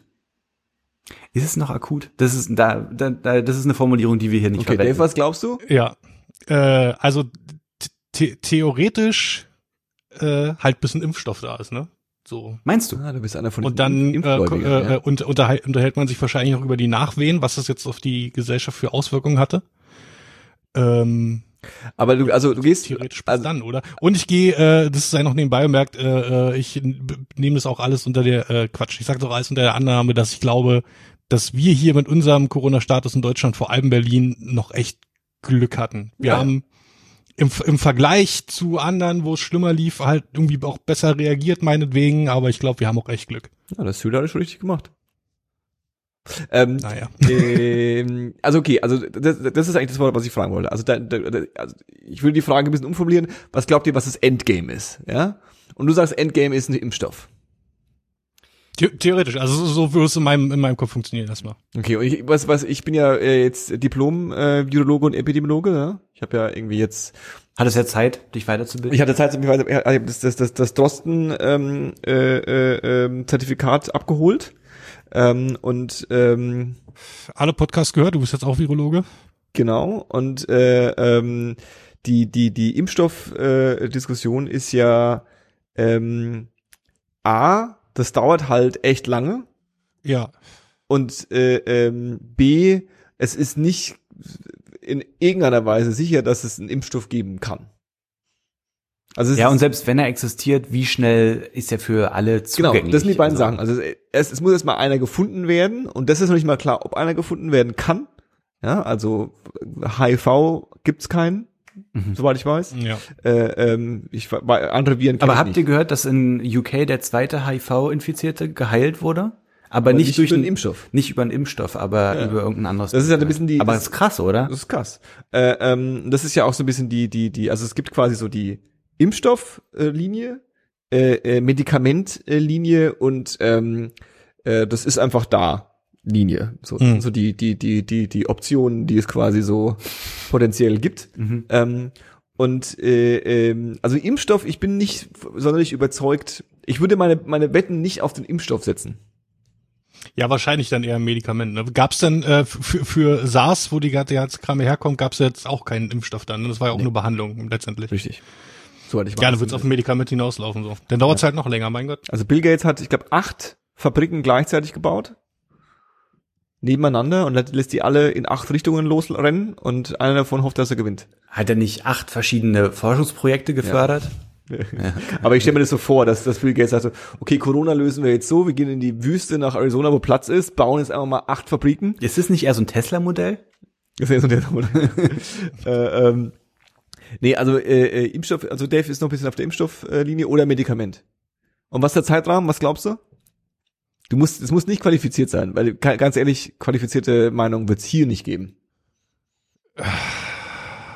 Ist es noch akut? Das ist da, da, da das ist eine Formulierung, die wir hier nicht Okay, verwenden. Dave, was glaubst du? Ja. Äh, also the theoretisch äh, halt bis ein Impfstoff da ist, ne? So. Meinst du? Ah, du bist einer von Und dann äh, äh, ja. und, unterhält, unterhält man sich wahrscheinlich auch über die Nachwehen, was das jetzt auf die Gesellschaft für Auswirkungen hatte. Ähm, Aber du, also du gehst, theoretisch bis also, dann, oder? Und ich gehe, äh, das sei noch nebenbei bemerkt, äh, äh, ich nehme das auch alles unter der, äh, Quatsch, ich sage doch alles unter der Annahme, dass ich glaube, dass wir hier mit unserem Corona-Status in Deutschland, vor allem Berlin, noch echt Glück hatten. Wir Ja. haben im, im Vergleich zu anderen, wo es schlimmer lief, halt irgendwie auch besser reagiert, meinetwegen, aber ich glaube, wir haben auch echt Glück. Ja, das Süd hat schon richtig gemacht. Ähm, Naja. ähm, also okay, also das, das ist eigentlich das Wort, was ich fragen wollte. Also, da, da, also ich würde die Frage ein bisschen umformulieren. Was glaubt ihr, was das Endgame ist? Ja? Und du sagst, Endgame ist ein Impfstoff. The theoretisch, also so, würde es in meinem, in meinem Kopf funktionieren erstmal. Okay, und ich, was, was, ich bin ja äh, jetzt Diplom-Virologe und Epidemiologe. Ja? Ich habe ja irgendwie jetzt Hattest ja Zeit, dich weiterzubilden? Ich hatte Zeit, mich weiter, ich habe das, das, das, das Drosten ähm, äh, äh, ähm, Zertifikat abgeholt ähm, und ähm, Alle Podcasts gehört, du bist jetzt auch Virologe. genau und äh, ähm, die die die Impfstoffdiskussion äh, Diskussion ist ja ähm, a das dauert halt echt lange Ja. und äh, ähm, b es ist nicht in irgendeiner Weise sicher, dass es einen Impfstoff geben kann. Also es Ja, und selbst wenn er existiert, wie schnell ist er für alle Genau, zugänglich? das sind die beiden Also, Sachen. Also es, es muss erstmal einer gefunden werden und das ist noch nicht mal klar, ob einer gefunden werden kann. Ja, also HIV gibt's keinen, soweit ich weiß. Ja. Äh, ähm, ich andere Viren Aber ich habt nicht. ihr gehört, dass in UK der zweite HIV-Infizierte geheilt wurde? Aber, Aber nicht, nicht durch über einen den Impfstoff. Nicht über einen Impfstoff, aber über irgendein anderes. Das ist ja ein bisschen die- Aber das- das ist krass, oder? Das ist krass. Äh, ähm, das ist ja auch so ein bisschen die, die, die, also es gibt quasi so die Impfstofflinie, äh, äh, Medikamentlinie und ähm, äh, das ist einfach da. Linie. So, Mhm. so die, die, die, die, die Optionen, die es quasi so potenziell gibt. Ähm, und äh, ähm, also Impfstoff, ich bin nicht sonderlich überzeugt. Ich würde meine, meine Wetten nicht auf den Impfstoff setzen. Ja, wahrscheinlich dann eher ein Medikament. Ne? Gab es denn äh, für, für SARS, wo die ganze ganze Kram herkommt, gab es jetzt auch keinen Impfstoff dann. Das war ja auch eine Behandlung letztendlich. Richtig. Soweit ich weiß. Gerne wird es auf ein Medikament hinauslaufen so. Dann dauert es halt noch länger, mein Gott. Also Bill Gates hat, ich glaube, acht Fabriken gleichzeitig gebaut. Nebeneinander und lässt- die alle in acht Richtungen losrennen und einer davon hofft, dass er gewinnt. Hat er nicht acht verschiedene Forschungsprojekte gefördert? Aber ich stelle mir das so vor, dass, dass Bill Gates sagt so, okay, Corona lösen wir jetzt so, wir gehen in die Wüste nach Arizona, wo Platz ist, bauen jetzt einfach mal acht Fabriken. Ist das nicht eher so ein Tesla-Modell? Das ist ja so der äh, ähm, Nee, also äh, äh, Impfstoff, also Dave ist noch ein bisschen auf der Impfstofflinie oder Medikament. Und was ist der Zeitrahmen, was glaubst du? Du musst, es muss nicht qualifiziert sein, weil ga- ganz ehrlich, qualifizierte Meinung wird es hier nicht geben.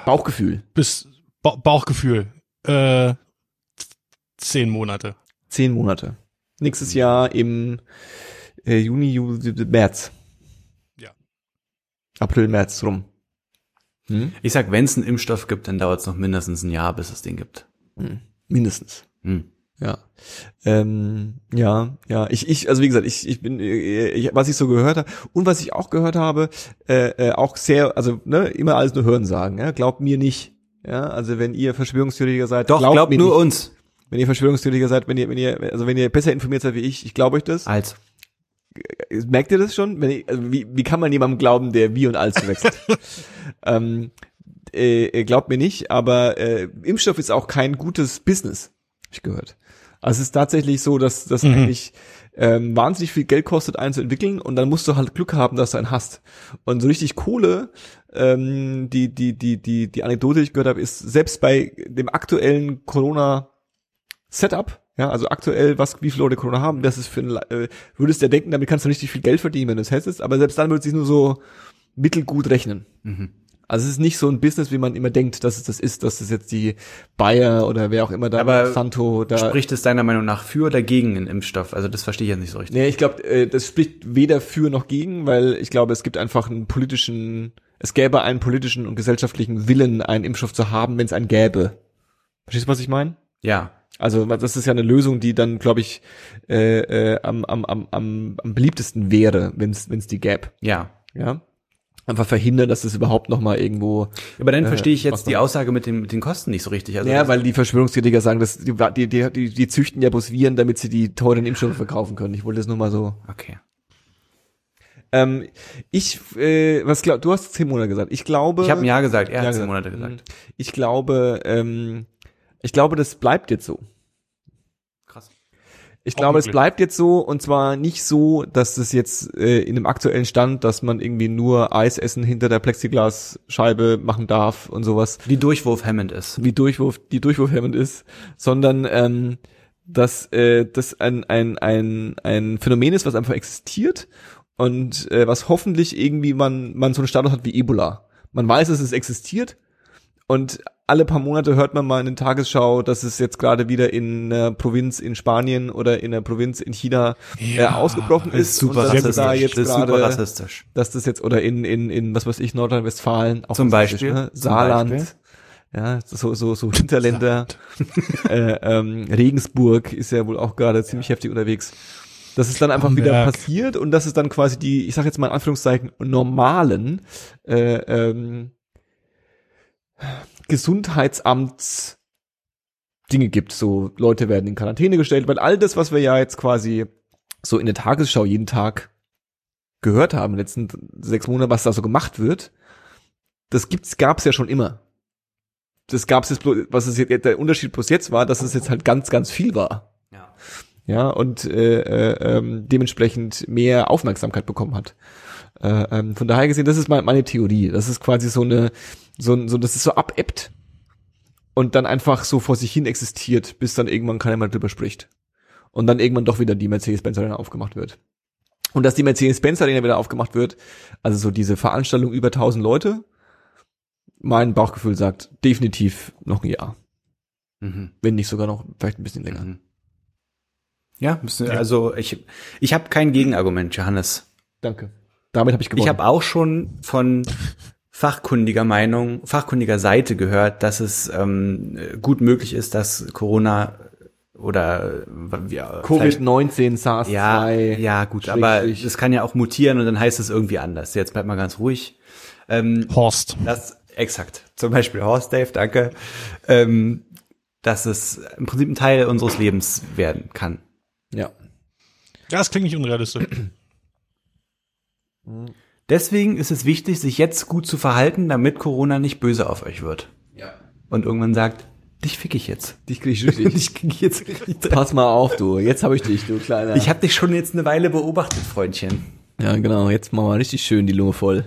Bauchgefühl. Bis ba Bauchgefühl. Äh, zehn Monate. Zehn Monate. Nächstes Jahr im äh, Juni, Juli, März. Ja. April, März rum. Hm? Ich sag, wenn es einen Impfstoff gibt, dann dauert es noch mindestens ein Jahr, bis es den gibt. Hm. Mindestens. Hm. Ja. Ähm, ja, ja. Ich, ich, also wie gesagt, ich, ich bin, äh, ich, was ich so gehört habe und was ich auch gehört habe, äh, äh, auch sehr, also ne, immer alles nur hören sagen. Ja? Glaubt mir nicht. Ja, also wenn ihr Verschwörungstheoretiker seid, Doch, glaubt glaubt nur nicht. uns. Wenn ihr Verschwörungstheoretiker seid, wenn ihr, wenn ihr, also wenn ihr besser informiert seid wie ich, ich glaube euch das. Als. Merkt ihr das schon? Wenn ich, also wie, wie kann man jemandem glauben, der wie und als wechselt? ähm, äh, glaubt mir nicht, aber äh, Impfstoff ist auch kein gutes Business, hab ich gehört. Also es ist tatsächlich so, dass das Mhm. eigentlich ähm, wahnsinnig viel Geld kostet, einen zu entwickeln und dann musst du halt Glück haben, dass du einen hast. Und so richtig Kohle, ähm, die, die, die, die, die Anekdote, die ich gehört habe, ist selbst bei dem aktuellen Corona Setup, ja, also aktuell, was, wie viele Leute Corona haben, das ist für ein, äh, würdest du ja denken, damit kannst du richtig viel Geld verdienen, wenn du es hättest, aber selbst dann würde es sich nur so mittelgut rechnen. Mhm. Also es ist nicht so ein Business, wie man immer denkt, dass es das ist, dass es jetzt die Bayer oder wer auch immer da, Aber Santo da. Spricht es deiner Meinung nach für oder gegen einen Impfstoff? Also das verstehe ich jetzt nicht so richtig. Nee, ich glaube, äh, das spricht weder für noch gegen, weil ich glaube, es gibt einfach einen politischen, es gäbe einen politischen und gesellschaftlichen Willen, einen Impfstoff zu haben, wenn es einen gäbe. Verstehst du, was ich meine? Ja. Also das ist ja eine Lösung, die dann, glaube ich, äh, äh, am, am, am, am, am beliebtesten wäre, wenn es die gäbe. Ja. Ja. Einfach verhindern, dass es überhaupt noch mal irgendwo. Aber dann Äh, verstehe ich jetzt die Aussage mit den, mit den Kosten nicht so richtig. Also ja, weil die Verschwörungstheoretiker sagen, dass die, die, die, die, züchten ja bloß Viren, damit sie die teuren Impfstoffe verkaufen können. Ich wollte das nur mal so. Okay. Ähm, ich, äh, was glaub, du hast zehn Monate gesagt. Ich glaube. Ich habe ein Jahr gesagt, er hat zehn. Monate gesagt. Ich glaube, ähm, ich glaube, das bleibt jetzt so. Ich glaube, es bleibt jetzt so und zwar nicht so, dass es jetzt äh, in dem aktuellen Stand, dass man irgendwie nur Eis essen hinter der Plexiglasscheibe machen darf und sowas, Die Durchwurf hemmend ist. wie Durchwurf, die durchwurfhemmend ist, sondern ähm, dass äh, das ein, ein, ein, ein Phänomen ist, was einfach existiert und äh, was hoffentlich irgendwie man, man so einen Status hat wie Ebola. Man weiß, dass es existiert und alle paar Monate hört man mal in den Tagesschau, dass es jetzt gerade wieder in einer Provinz in Spanien oder in einer Provinz in China äh, Ja, ausgebrochen Das ist. ist super und dass rassistisch. da jetzt das ist super gerade, rassistisch. dass das jetzt oder in in in was weiß ich Nordrhein-Westfalen auch Zum Beispiel. ne? Zum Saarland, Beispiel. ja so so so Hinterländer, äh, ähm, Regensburg ist ja wohl auch gerade ziemlich heftig unterwegs. Dass es dann einfach wieder Bamberg. passiert und dass es dann quasi die, ich sage jetzt mal in Anführungszeichen normalen äh, ähm, Gesundheitsamts Dinge gibt. So Leute werden in Quarantäne gestellt, weil all das, was wir ja jetzt quasi so in der Tagesschau jeden Tag gehört haben, in den letzten sechs Monaten, was da so gemacht wird, das gibt's, gab's ja schon immer. Das gab's jetzt, bloß- was es jetzt, der Unterschied plus jetzt war, dass es jetzt halt ganz, ganz viel war. Ja. Ja, und äh, äh, ähm, dementsprechend mehr Aufmerksamkeit bekommen hat. Äh, ähm, von daher gesehen, das ist mein, meine Theorie. Das ist quasi so eine, so, so das ist so abebbt und dann einfach so vor sich hin existiert, bis dann irgendwann keiner mehr drüber spricht. Und dann irgendwann doch wieder die Mercedes-Benz Arena aufgemacht wird. Und dass die Mercedes-Benz Arena wieder aufgemacht wird, also so diese Veranstaltung über 1000 Leute, mein Bauchgefühl sagt definitiv noch ein Jahr. Mhm. Wenn nicht sogar noch vielleicht ein bisschen länger. Mhm. Ja, müssen, also ich, ich habe kein Gegenargument, Johannes. Danke. Damit habe ich gewonnen. Ich habe auch schon von fachkundiger Meinung, fachkundiger Seite gehört, dass es ähm, gut möglich ist, dass Corona oder äh, ja, vielleicht- Covid-19, SARS ja, 2. ja gut, aber es kann ja auch mutieren und dann heißt es irgendwie anders. Jetzt bleibt mal ganz ruhig. Ähm, Horst. das exakt. Zum Beispiel Horst Dave, danke. Ähm, dass es im Prinzip ein Teil unseres Lebens werden kann. Ja. Ja, das klingt nicht unrealistisch. Deswegen ist es wichtig, sich jetzt gut zu verhalten, damit Corona nicht böse auf euch wird. Ja. Und irgendwann sagt, dich fick ich jetzt. Dich krieg ich richtig. Dich krieg ich jetzt richtig. Pass mal auf, du. Jetzt habe ich dich, du kleiner. Ich habe dich schon jetzt eine Weile beobachtet, Freundchen. ja, genau. Jetzt machen wir richtig schön die Lunge voll.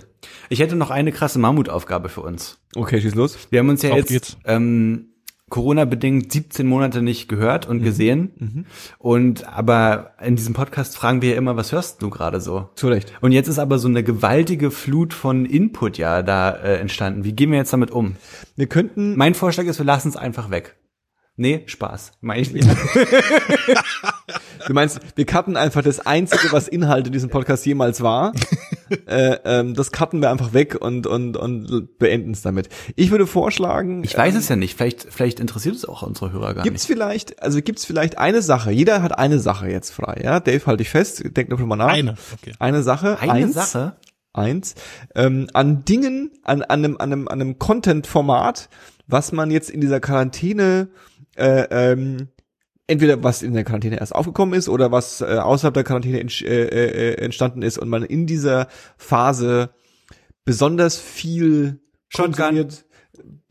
Ich hätte noch eine krasse Mammutaufgabe für uns. Okay, schieß los. Wir haben uns ja Auf jetzt geht's. ähm, Corona-bedingt 17 Monate nicht gehört und gesehen. Und aber in diesem Podcast fragen wir ja immer, was hörst du gerade so? Zu Recht. Und jetzt ist aber so eine gewaltige Flut von Input ja da äh, entstanden. Wie gehen wir jetzt damit um? Wir könnten. Mein Vorschlag ist, wir lassen es einfach weg. Nee, Spaß. Meine ich nicht. Du meinst, wir cutten einfach das Einzige, was Inhalt in diesem Podcast jemals war. äh, ähm, das cutten wir einfach weg und, und, und beenden es damit. Ich würde vorschlagen. Ich weiß es ja nicht. Vielleicht, vielleicht interessiert es auch unsere Hörer gar Gibt's nicht. vielleicht, also gibt's vielleicht eine Sache, jeder hat eine Sache jetzt frei, ja? Dave, halt dich fest, denk noch mal nach. Eine. Okay. Eine Sache. Eine eins, Sache. Eins. Ähm, an Dingen, an, an einem, an einem, an einem Content-Format, was man jetzt in dieser Quarantäne, äh, ähm, entweder was in der Quarantäne erst aufgekommen ist oder was äh, außerhalb der Quarantäne entsch- äh, äh, entstanden ist und man in dieser Phase besonders viel Shotgun. konsumiert.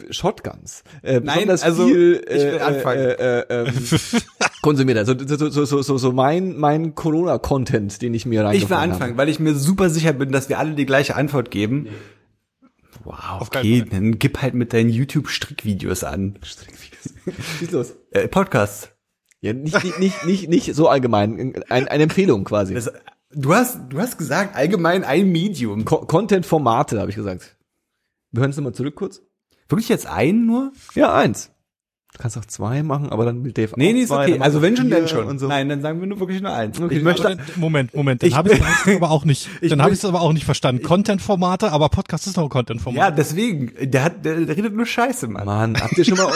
Shotguns. Äh, Nein, besonders also, viel ich will äh, anfangen. Äh, äh, ähm, konsumiert. Also so, so, so, so, so mein, mein Corona-Content, den ich mir Ich will reingefahren anfangen, habe. weil ich mir super sicher bin, dass wir alle die gleiche Antwort geben. Wow, Auf okay, dann gib halt mit deinen YouTube-Strickvideos an. Schieß los. Äh, Podcasts. Ja, nicht, nicht, nicht, nicht, nicht so allgemein. Ein, eine Empfehlung quasi. Das, du hast, du hast gesagt, allgemein ein Medium. Co Content-Formate, habe ich gesagt. Wir hören es nochmal zurück kurz. Wirklich jetzt einen nur? Ja, eins. Du kannst auch zwei machen, aber dann will Dave Nee, auch nee, ist zwei, okay. Also wenn schon, dann schon. Und so. Nein, dann sagen wir nur wirklich nur eins. Okay. Ich möchte, Moment, Moment, dann Ich habe ich es aber auch nicht. Ich Dann habe ich es aber auch nicht verstanden. Content-Formate, aber Podcast ist auch ein Content-Format. ja, deswegen, der hat, der, der redet nur Scheiße, Mann. Mann, habt ihr schon mal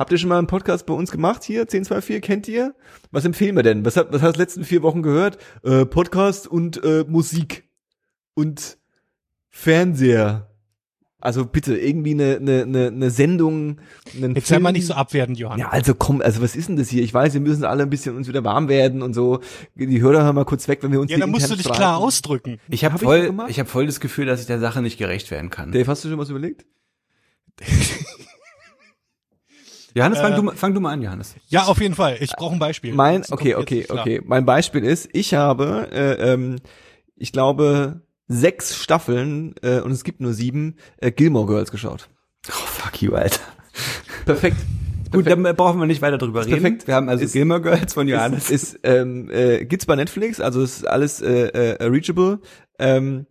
habt ihr schon mal einen Podcast bei uns gemacht hier 1024 kennt ihr? Was empfehlen wir denn? Was hat was hast du letzten vier Wochen gehört? Äh, Podcast und äh, Musik und Fernseher. Also bitte irgendwie eine eine eine, eine Sendung, einen Jetzt sei mal Film. nicht so abwertend, Johann. Ja, also komm, also was ist denn das hier? Ich weiß, wir müssen alle ein bisschen uns wieder warm werden und so. Die Hörer hören mal kurz weg, wenn wir uns Ja, hier dann musst du dich streiten. klar ausdrücken. Ich habe Hab voll, ich habe voll das Gefühl, dass ich der Sache nicht gerecht werden kann. Dave, hast du schon was überlegt? Johannes, fang, du, fang du mal an, Johannes. Ja, auf jeden Fall. Ich brauche ein Beispiel. Mein, okay, okay, okay. Mein Beispiel ist, ich habe, äh, ähm, ich glaube, sechs Staffeln äh, und es gibt nur sieben äh, Gilmore Girls geschaut. Oh, fuck you, Alter. Perfekt. Gut, dann brauchen wir nicht weiter drüber reden. perfekt. Wir haben also Ist- Gilmore Girls von Johannes. Ist, ist ähm, äh, gibt's bei Netflix, also ist alles äh, äh, reachable. Ähm,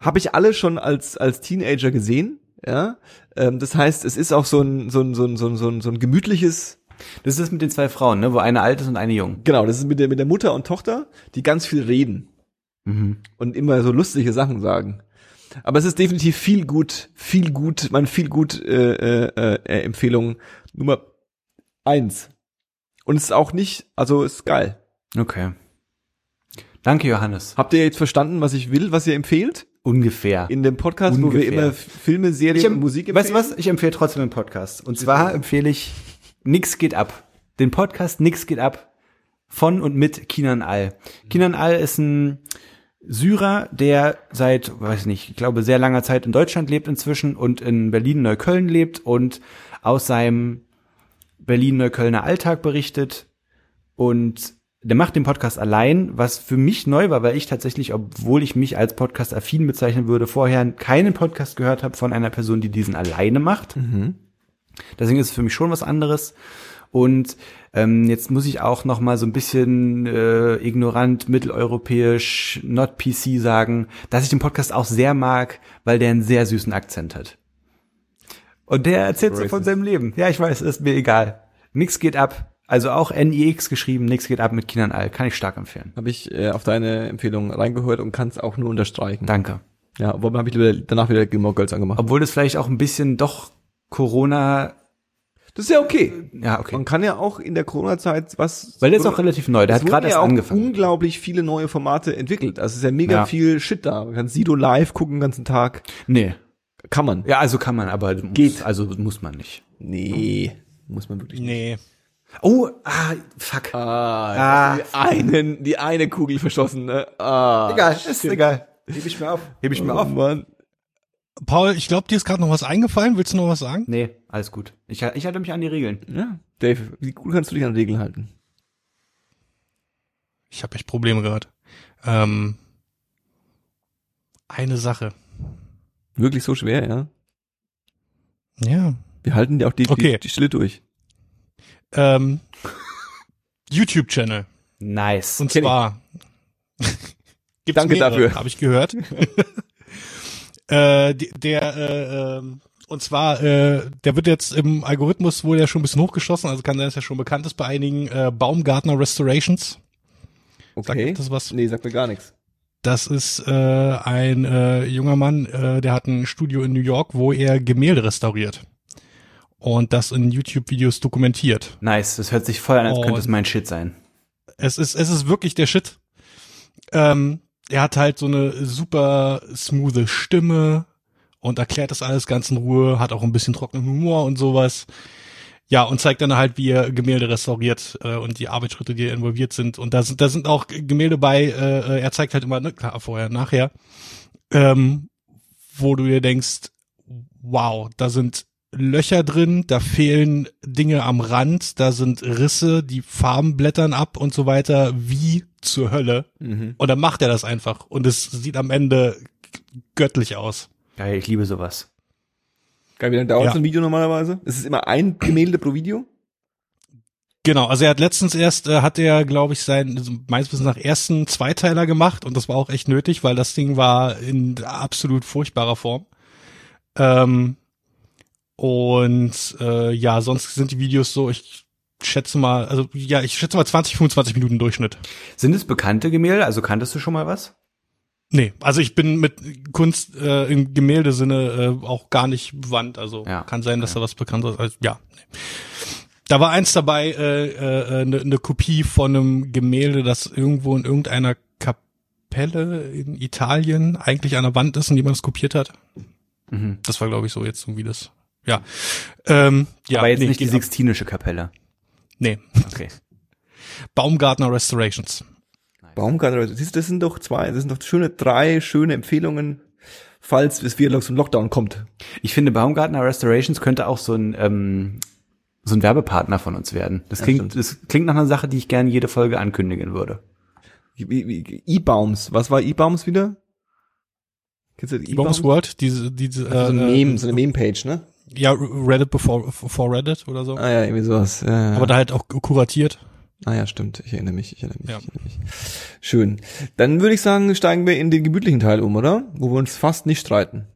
habe ich alle schon als als Teenager gesehen, ja. Ähm, das heißt, es ist auch so ein so ein so ein so ein so ein, so ein gemütliches Das ist mit den zwei Frauen, ne, wo eine alt ist und eine jung. Genau, das ist mit der, mit der Mutter und Tochter, die ganz viel reden Mhm. und immer so lustige Sachen sagen. Aber es ist definitiv viel gut, viel gut, man viel gut äh, äh, äh, Empfehlung Nummer eins. Und es ist auch nicht, also ist geil. Okay. Danke, Johannes. Habt ihr jetzt verstanden, was ich will, was ihr empfehlt? Ungefähr. In dem Podcast, wo wir Ungefähr. immer Filme, Serien und Musik Weißt du was? Ich empfehle trotzdem den Podcast. Und zwar empfehle ich Nix geht ab. Den Podcast Nix geht ab von und mit Kinan Al. Kinan Al ist ein Syrer, der seit, weiß nicht, ich glaube sehr langer Zeit in Deutschland lebt inzwischen und in Berlin-Neukölln lebt und aus seinem Berlin-Neuköllner Alltag berichtet und der macht den Podcast allein, was für mich neu war, weil ich tatsächlich, obwohl ich mich als Podcast-affin bezeichnen würde, vorher keinen Podcast gehört habe von einer Person, die diesen alleine macht. Deswegen ist es für mich schon was anderes. Und ähm, jetzt muss ich auch noch mal so ein bisschen äh, ignorant, mitteleuropäisch, not PC sagen, dass ich den Podcast auch sehr mag, weil der einen sehr süßen Akzent hat. Und der erzählt so von seinem Leben. Ja, ich weiß, ist mir egal. Nix geht ab. Also auch NIX geschrieben, nix geht ab mit Kinan Al. Kann ich stark empfehlen. Habe ich äh, auf deine Empfehlung reingehört und kann es auch nur unterstreichen. Danke. Ja, aber habe ich danach wieder Gilmore Girls angemacht. Obwohl das vielleicht auch ein bisschen doch Corona, Das ist ja okay. ja, okay. Man kann ja auch in der Corona-Zeit was. Weil der ist auch relativ neu, der hat gerade erst ja auch angefangen. unglaublich viele neue Formate entwickelt. Also es ist ja mega Ja. viel Shit da. Man kann Sido live gucken den ganzen Tag. Nee. Kann man. Ja, also kann man, aber Geht. Muss, also muss man nicht. Nee, muss man wirklich nicht. Nee. Oh, ah, fuck. Ah, Ah. die, einen, die eine Kugel verschossen, ne? Ah. egal, ist egal. Heb ich mir auf. Heb ich mir Oh, auf. Mann. Paul, ich glaube, dir ist gerade noch was eingefallen. Willst du noch was sagen? Nee, alles gut. Ich, ich halte mich an die Regeln. Ja. Dave, wie gut kannst du dich an Regeln halten? Ich habe echt Probleme gerade. Ähm, eine Sache. Wirklich so schwer, ja? Ja. Wir halten ja auch die, Okay. die, die Stille durch. Ähm, YouTube-Channel. Nice. Und zwar. Gibt's Danke mehrere, dafür. Habe ich gehört. äh, der, äh, ähm, und zwar, äh, der wird jetzt im Algorithmus wohl ja schon ein bisschen hochgeschossen, also kann sein, dass er schon bekannt ist bei einigen äh, Baumgartner Restorations. Okay. Sagt das was? Nee, sagt mir gar nichts. Das ist äh, ein äh, junger Mann, äh, der hat ein Studio in New York, wo er Gemälde restauriert. Und das in YouTube-Videos dokumentiert. Nice. Das hört sich voll an, als Oh. könnte es mein Shit sein. Es ist, es ist wirklich der Shit. Ähm, er hat halt so eine super smoothe Stimme und erklärt das alles ganz in Ruhe, hat auch ein bisschen trockenen Humor und sowas. Ja, und zeigt dann halt, wie er Gemälde restauriert äh, und die Arbeitsschritte, die involviert sind. Und da sind, da sind auch Gemälde bei, äh, er zeigt halt immer, ne, klar, vorher, nachher, ähm, wo du dir denkst, wow, da sind Löcher drin, da fehlen Dinge am Rand, da sind Risse, die Farben blättern ab und so weiter, wie zur Hölle. Mhm. Und dann macht er das einfach. Und es sieht am Ende göttlich aus. Geil, ich liebe sowas. Geil, wie lange dauert Ja. so ein Video normalerweise? Ist es immer ein Gemälde pro Video? Genau, also er hat letztens erst, äh, hat er, glaube ich, seinen, also meines Wissens nach ersten Zweiteiler gemacht und das war auch echt nötig, weil das Ding war in absolut furchtbarer Form. Ähm, und äh, ja, sonst sind die Videos so, ich schätze mal, also ja, ich schätze mal 20, 25 Minuten Durchschnitt. Sind es bekannte Gemälde? Also kanntest du schon mal was? Nee, also ich bin mit Kunst äh, im Gemäldesinne äh, auch gar nicht bewandt. Also Ja, kann sein, dass da was bekannt ist. Also, ja. Nee. Da war eins dabei, eine äh, äh, ne, ne Kopie von einem Gemälde, das irgendwo in irgendeiner Kapelle in Italien eigentlich an der Wand ist und jemand es kopiert hat. Mhm. Das war, glaube ich, so jetzt irgendwie das. Ja. Ähm, ja, Aber jetzt nee, nicht die. Sixtinische Kapelle. Nee. Okay. Baumgartner Restorations. Baumgartner, siehst du, das sind doch zwei, das sind doch schöne drei schöne Empfehlungen, falls es wieder so ein Lockdown kommt. Ich finde, Baumgartner Restorations könnte auch so ein, ähm, so ein Werbepartner von uns werden. Das klingt, das klingt nach einer Sache, die ich gerne jede Folge ankündigen würde. E-Baums. Was war E-Baums wieder? Kennst du Bombs World, diese, diese, So ein äh, Meme, so eine Meme-Page, ne? Ja, Reddit before, before Reddit oder so. Ah ja, irgendwie sowas. Ja, ja. Aber da halt auch kuratiert. ah ja, stimmt. Ich erinnere mich, ich erinnere mich, Ja. ich erinnere mich. Schön. Dann würde ich sagen, steigen wir in den gemütlichen Teil um, oder? Wo wir uns fast nicht streiten.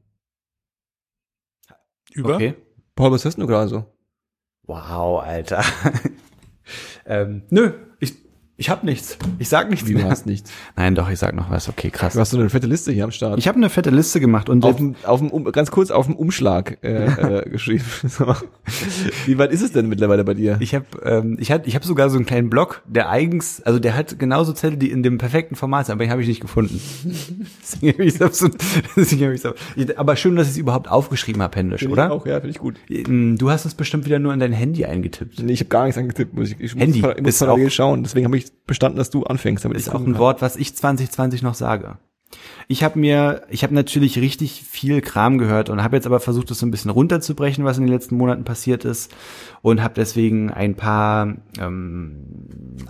Über. Okay. Paul, was hast du gerade so? Wow, Alter. ähm, nö, ich, ich hab nichts. Ich sag nichts Wie, du mehr. hast nichts. Nein, doch, ich sag noch was. Okay, krass. Du hast so eine fette Liste hier am Start. Ich habe eine fette Liste gemacht und auf dem, auf dem, um, ganz kurz auf dem Umschlag äh, äh, geschrieben. So. Wie weit ist es denn mittlerweile bei dir? Ich habe ähm, ich hab, ich hab sogar so einen kleinen Blog, der eigens, also der hat genauso Zettel, die in dem perfekten Format sind, aber den habe ich nicht gefunden. deswegen hab ich so, deswegen hab ich so, aber schön, dass ich es überhaupt aufgeschrieben habe, händisch, Finde oder? Ich auch, ja, finde ich gut. Ähm, Du hast es bestimmt wieder nur in dein Handy eingetippt. Nee, ich habe gar nichts angetippt, muss ich, ich Handy muss, ich muss parallel schauen. Deswegen habe ich bestanden, dass du anfängst, damit Ist auch ein Wort, was ich 2020 noch sage. Ich habe mir, ich habe natürlich richtig viel Kram gehört und habe jetzt aber versucht, das so ein bisschen runterzubrechen, was in den letzten Monaten passiert ist und habe deswegen ein paar ähm,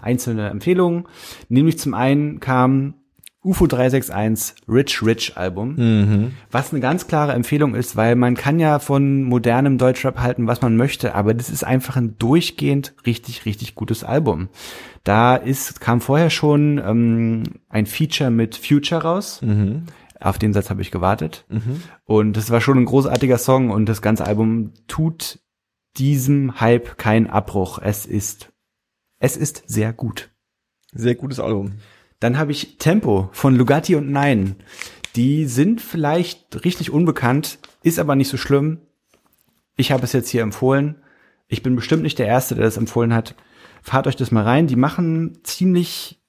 einzelne Empfehlungen. Nämlich zum einen kam UFO 361 Rich Rich Album, was eine ganz klare Empfehlung ist, weil man kann ja von modernem Deutschrap halten, was man möchte, aber das ist einfach ein durchgehend richtig, richtig gutes Album. Da ist, kam vorher schon ähm, ein Feature mit Future raus. Auf den Satz habe ich gewartet. Und das war schon ein großartiger Song und das ganze Album tut diesem Hype keinen Abbruch. Es ist, es ist sehr gut. Sehr gutes Album. Dann habe ich Tempo von Lugatti und Nein. Die sind vielleicht richtig unbekannt, ist aber nicht so schlimm. Ich habe es jetzt hier empfohlen. Ich bin bestimmt nicht der Erste, der das empfohlen hat. Fahrt euch das mal rein. Die machen ziemlich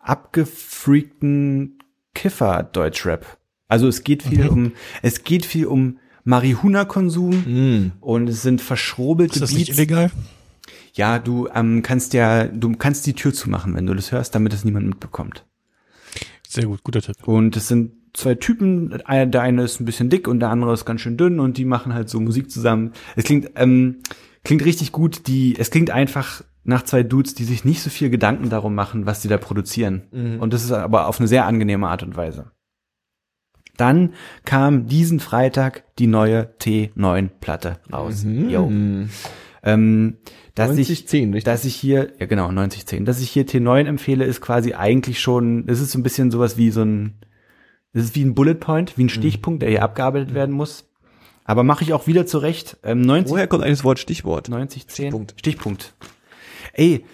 abgefreakten Kiffer-Deutschrap. Also es geht viel um, es geht viel um Marihuana-Konsum Mm. und es sind verschrobelte Ist das nicht Beats. illegal? Ja, du ähm, kannst ja, du kannst die Tür zumachen, wenn du das hörst, damit es niemand mitbekommt. Sehr gut, guter Tipp. Und es sind zwei Typen, der eine ist ein bisschen dick und der andere ist ganz schön dünn und die machen halt so Musik zusammen. Es klingt, ähm, klingt richtig gut, die, es klingt einfach nach zwei Dudes, die sich nicht so viel Gedanken darum machen, was die da produzieren. Und das ist aber auf eine sehr angenehme Art und Weise. Dann kam diesen Freitag die neue T9-Platte raus. Yo. Ähm, dass ich, 9010, richtig? dass ich hier, ja genau, 9010, dass ich hier T9 empfehle, ist quasi eigentlich schon, es ist so ein bisschen sowas wie so ein, es ist wie ein Bullet Point, wie ein Stichpunkt, der hier abgearbeitet werden muss. Aber mache ich auch wieder zurecht. Ähm, 90, Woher kommt eigentlich das Wort Stichwort? 90, 10. Stichpunkt. Stichpunkt. Ey,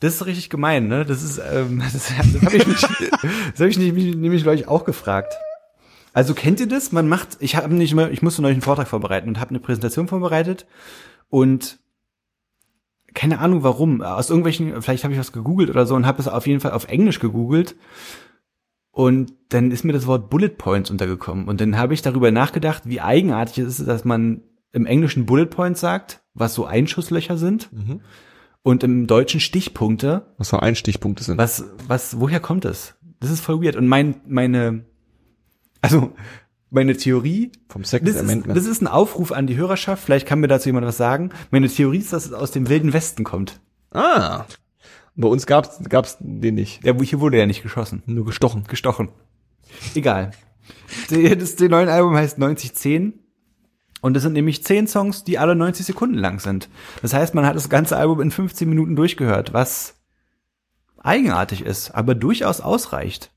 das ist richtig gemein, ne? Das ist, ähm, das, das habe ich mich, das habe ich nämlich glaube ich auch gefragt. Also kennt ihr das? Man macht, ich habe nicht mehr, ich musste neulich einen Vortrag vorbereiten und habe eine Präsentation vorbereitet und keine Ahnung warum, aus irgendwelchen, vielleicht habe ich was gegoogelt oder so und habe es auf jeden Fall auf Englisch gegoogelt und dann ist mir das Wort Bullet Points untergekommen und dann habe ich darüber nachgedacht, wie eigenartig es ist, dass man im Englischen Bullet Points sagt, was so Einschusslöcher sind und im Deutschen Stichpunkte. Was so Einstichpunkte sind. Was, was, woher kommt das? Das ist voll weird. Und mein, meine, also meine Theorie, Vom Second das ist, Amendment. das ist ein Aufruf an die Hörerschaft. Vielleicht kann mir dazu jemand was sagen. Meine Theorie ist, dass es aus dem wilden Westen kommt. ah. Bei uns gab's, gab's den nicht. Ja, hier wurde ja nicht geschossen. Nur gestochen. Gestochen. Egal. Das, das neue Album heißt 9010. Und es sind nämlich 10 Songs, die alle 90 Sekunden lang sind. Das heißt, man hat das ganze Album in 15 Minuten durchgehört, was eigenartig ist, aber durchaus ausreicht.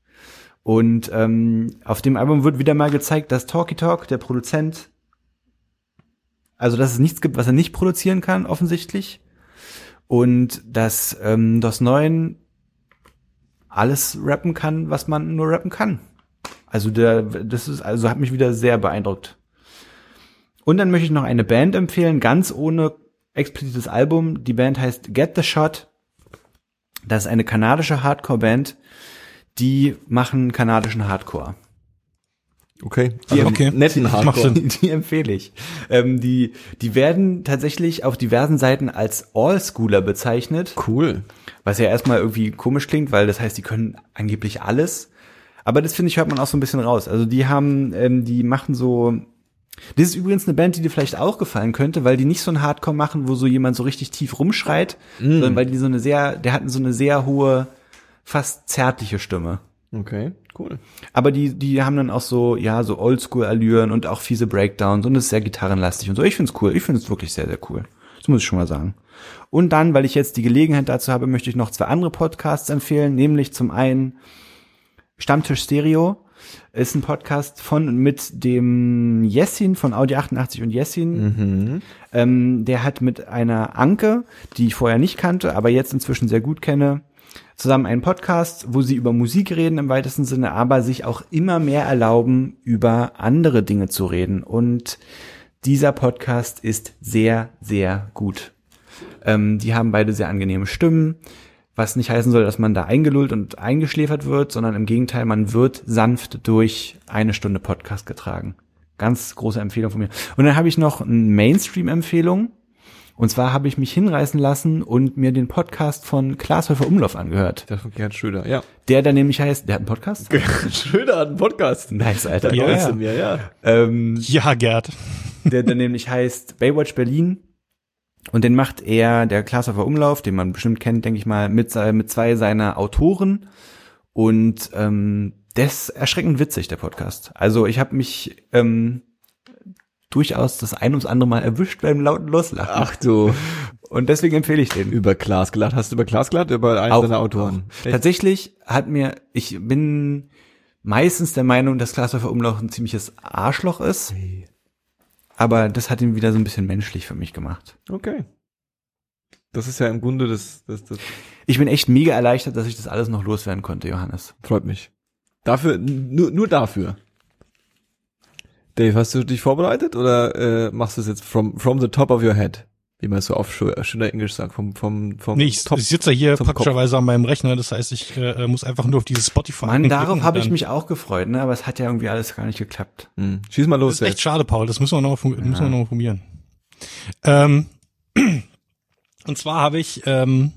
Und ähm, auf dem Album wird wieder mal gezeigt, dass Talky Talk, der Produzent, also dass es nichts gibt, was er nicht produzieren kann, offensichtlich. Und dass ähm, das Neuen alles rappen kann, was man nur rappen kann. Also der, das ist, also hat mich wieder sehr beeindruckt. Und dann möchte ich noch eine Band empfehlen, ganz ohne explizites Album. Die Band heißt Get the Shot. Das ist eine kanadische Hardcore-Band. Die machen kanadischen Hardcore. Okay. Die- Also okay. Netten Hardcore. Sinn. Die empfehle ich. Ähm, die, die werden tatsächlich auf diversen Seiten als All-Schooler bezeichnet. Cool. Was ja erstmal irgendwie komisch klingt, weil das heißt, die können angeblich alles. Aber das finde ich, hört man auch so ein bisschen raus. Also die haben, ähm, die machen so, Das ist übrigens eine Band, die dir vielleicht auch gefallen könnte, weil die nicht so ein Hardcore machen, wo so jemand so richtig tief rumschreit, sondern weil die so eine sehr, der hatten so eine sehr hohe, fast zärtliche Stimme. Okay, cool. Aber die, die haben dann auch so, ja, so Oldschool-Allüren und auch fiese Breakdowns und ist sehr gitarrenlastig und so. Ich find's cool. Ich find's wirklich sehr, sehr cool. Das muss ich schon mal sagen. Und dann, weil ich jetzt die Gelegenheit dazu habe, möchte ich noch zwei andere Podcasts empfehlen, nämlich zum einen Stammtisch Stereo. Ist ein Podcast von mit dem Jessin von Audi 88 und Jessin. Ähm, der hat mit einer Anke, die ich vorher nicht kannte, aber jetzt inzwischen sehr gut kenne, zusammen einen Podcast, wo sie über Musik reden im weitesten Sinne, aber sich auch immer mehr erlauben, über andere Dinge zu reden. Und dieser Podcast ist sehr, sehr gut. Ähm, die haben beide sehr angenehme Stimmen, was nicht heißen soll, dass man da eingelullt und eingeschläfert wird, sondern im Gegenteil, man wird sanft durch eine Stunde Podcast getragen. Ganz große Empfehlung von mir. Und dann habe ich noch eine Mainstream-Empfehlung. Und zwar habe ich mich hinreißen lassen und mir den Podcast von Klaas Häufer Umlauf angehört. Der von Gerhard Schröder, ja. Der da nämlich heißt, der hat einen Podcast? Gerhard Schröder hat einen Podcast. Nice, Alter. Ja, ja. ja, ja. Ähm, Ja, Gerd. der dann nämlich heißt Baywatch Berlin. Und den macht er, der Klaashofer Umlauf, den man bestimmt kennt, denke ich mal, mit, mit zwei seiner Autoren. Und ähm, das ist erschreckend witzig, der Podcast. Also ich habe mich ähm, durchaus das ein ums andere Mal erwischt beim lauten Loslachen. Ach du, Und deswegen empfehle ich den. über Klaas gelacht. Hast du über Klaas gelacht? Über einen Auch- seiner Autoren? auch. Tatsächlich hat mir, ich bin meistens der Meinung, dass Klaashofer Umlauf ein ziemliches Arschloch ist. Aber das hat ihn wieder so ein bisschen menschlich für mich gemacht. Okay. Das ist ja im Grunde das, das, das Ich bin echt mega erleichtert, dass ich das alles noch loswerden konnte, Johannes. freut mich. Dafür, nur, nur dafür. Dave, hast du dich vorbereitet oder äh, machst du es jetzt from, from the top of your head? Wie man es so auf schö- schöner Englisch sagt, vom, vom, vom Nee, ich, Top. ich sitze ja hier praktischerweise an meinem Rechner, das heißt, ich äh, muss einfach nur auf dieses Spotify. Mann, darauf habe ich mich auch gefreut, ne? Aber es hat ja irgendwie alles gar nicht geklappt. Hm. Schieß mal los, Das ist echt Dave. schade, Paul. Das müssen wir noch mal, müssen wir noch probieren. Ähm, und zwar habe ich ähm,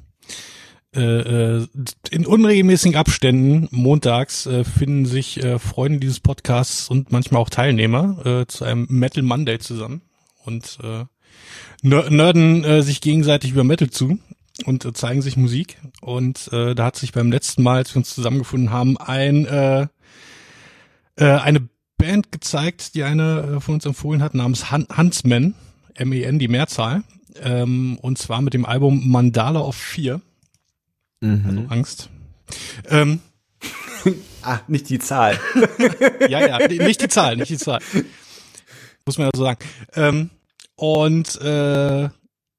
äh, äh, in unregelmäßigen Abständen montags äh, finden sich äh, Freunde dieses Podcasts und manchmal auch Teilnehmer äh, zu einem Metal Monday zusammen und äh, ner- äh, sich gegenseitig über Metal zu und äh, zeigen sich Musik. Und äh, da hat sich beim letzten Mal, als wir uns zusammengefunden haben, ein äh, äh, eine Band gezeigt, die eine äh, von uns empfohlen hat, namens Han Huntsman, M-E-N, die Mehrzahl. Ähm, und zwar mit dem Album Mandala of Fear, Mhm. Angst. Ähm, Ah, nicht die Zahl. ja, ja, nicht die Zahl, nicht die Zahl. Muss man ja so sagen. Ähm, und äh,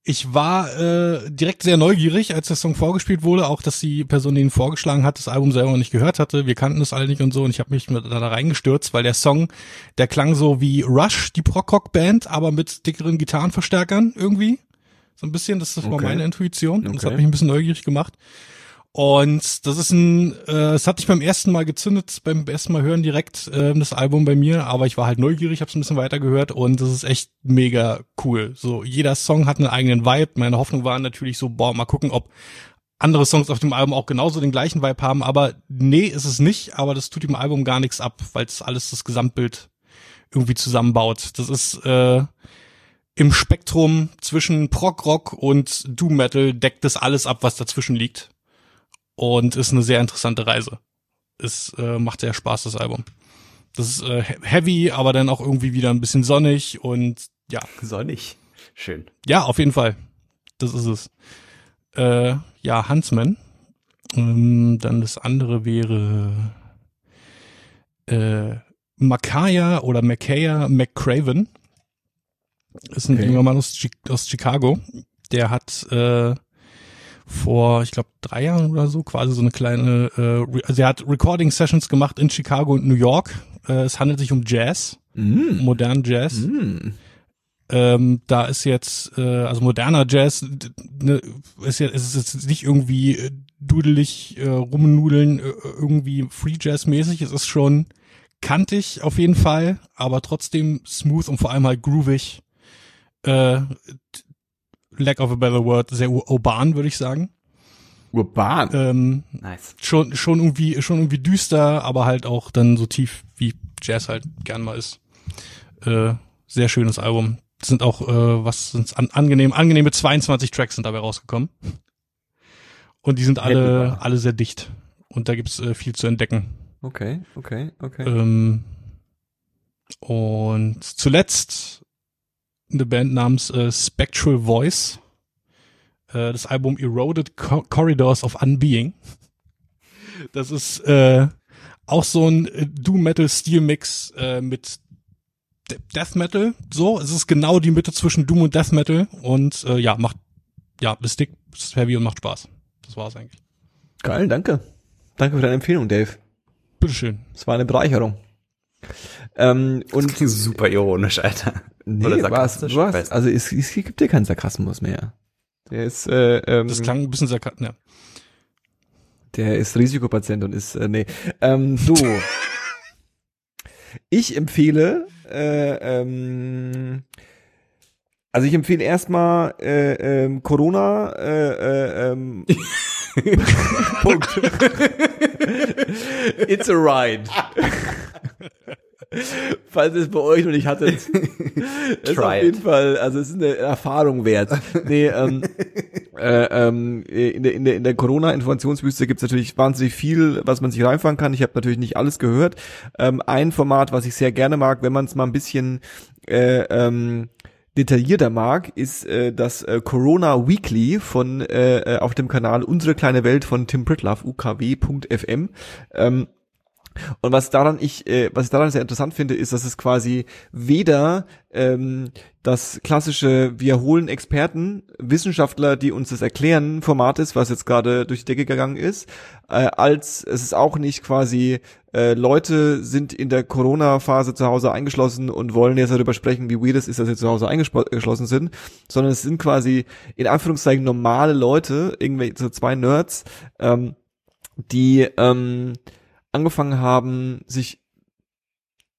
ich war äh, direkt sehr neugierig, als der Song vorgespielt wurde, auch dass die Person, die ihn vorgeschlagen hat, das Album selber noch nicht gehört hatte. Wir kannten das alle nicht und so und ich habe mich da, da reingestürzt, weil der Song, der klang so wie Rush, die Prog-Rock-Band, aber mit dickeren Gitarrenverstärkern irgendwie. So ein bisschen, das, war Okay. meine Intuition. Und Das Okay. hat mich ein bisschen neugierig gemacht. Und das ist ein, äh, es hat nicht beim ersten Mal gezündet, beim ersten Mal hören direkt äh, das Album bei mir, aber ich war halt neugierig, habe es ein bisschen weiter gehört und das ist echt mega cool. So jeder Song hat einen eigenen Vibe. Meine Hoffnung war natürlich so, boah, mal gucken, ob andere Songs auf dem Album auch genauso den gleichen Vibe haben, aber nee, ist es nicht, aber das tut dem Album gar nichts ab, weil es alles das Gesamtbild irgendwie zusammenbaut. Das ist äh, im Spektrum zwischen Prog-Rock und Doom Metal deckt das alles ab, was dazwischen liegt und ist eine sehr interessante Reise. Es äh, macht sehr Spaß, das Album. Das ist äh, he- heavy, aber dann auch irgendwie wieder ein bisschen sonnig und ja, Sonnig. Schön. ja, auf jeden Fall. Das ist es. Äh, ja, Huntsman. Ähm, dann das andere wäre äh, Makaya oder Makaya McCraven. Ist ein Okay. junger Mann aus, aus Chicago. Der hat äh, vor, ich glaube, drei Jahren oder so quasi so eine kleine, äh, also er hat Recording Sessions gemacht in Chicago und New York. Äh, es handelt sich um Jazz, Mhm. modernen Jazz. Mhm. Ähm, da ist jetzt, äh, also moderner Jazz, ne, ist ja, ist jetzt nicht irgendwie äh, dudelig äh, rumnudeln, äh, irgendwie Free Jazz mäßig. Es ist schon kantig auf jeden Fall, aber trotzdem smooth und vor allem halt groovig. Äh, lack of a better word, sehr ur- urban, würde ich sagen. Urban. Ähm, Nice. schon, schon irgendwie, schon irgendwie düster, aber halt auch dann so tief, wie Jazz halt gern mal ist. Äh, Sehr schönes Album. Das sind auch, äh, was sind's an, angenehm, angenehme 22 Tracks sind dabei rausgekommen. Und die sind alle, alle sehr dicht. Und da gibt's äh, viel zu entdecken. Okay, okay, okay. Ähm, und zuletzt eine Band namens äh, Spectral Voice. Äh, das Album Eroded Co Corridors of Unbeing. Das ist äh, auch so ein äh, Doom Metal Steel Mix äh, mit De Death Metal. So, es ist genau die Mitte zwischen Doom und Death Metal und äh, ja, macht ja, ist dick, ist heavy und macht Spaß. Das war's eigentlich. Geil, danke. Danke für deine Empfehlung, Dave. Bitteschön. Es war eine Bereicherung. Ähm, und super ironisch, Alter. Nee, Oder? Weiß was? Also es, es gibt dir keinen Sarkasmus mehr. Der ist, äh, ähm, Das klang ein bisschen sarkastisch. Ja. Der ist Risikopatient und ist, äh, nee. Ähm, so. ich empfehle, äh, ähm, also ich empfehle erstmal äh, ähm, Corona, äh, äh, ähm, Punkt. It's a ride. Falls es bei euch noch nicht hattet. Ist auf jeden it. Fall, also es ist eine Erfahrung wert. Nee, ähm, äh, ähm, in der, in der, in der Corona-Informationswüste gibt es natürlich wahnsinnig viel, was man sich reinfahren kann. Ich habe natürlich nicht alles gehört. Ähm, ein Format, was ich sehr gerne mag, wenn man es mal ein bisschen äh, ähm, detaillierter mag, ist äh, das äh, Corona Weekly von äh, äh, auf dem Kanal Unsere kleine Welt von Tim Pritloff, ukw.fm. Ähm, und was daran ich, äh, was ich daran sehr interessant finde, ist, dass es quasi weder ähm, das klassische Wir holen Experten, Wissenschaftler, die uns das erklären, Format ist, was jetzt gerade durch die Decke gegangen ist, äh, als es ist auch nicht quasi äh, Leute sind in der Corona-Phase zu Hause eingeschlossen und wollen jetzt darüber sprechen, wie weird es ist, dass sie zu Hause eingeschlossen sind, sondern es sind quasi in Anführungszeichen normale Leute, irgendwelche so zwei Nerds, ähm, die ähm, angefangen haben, sich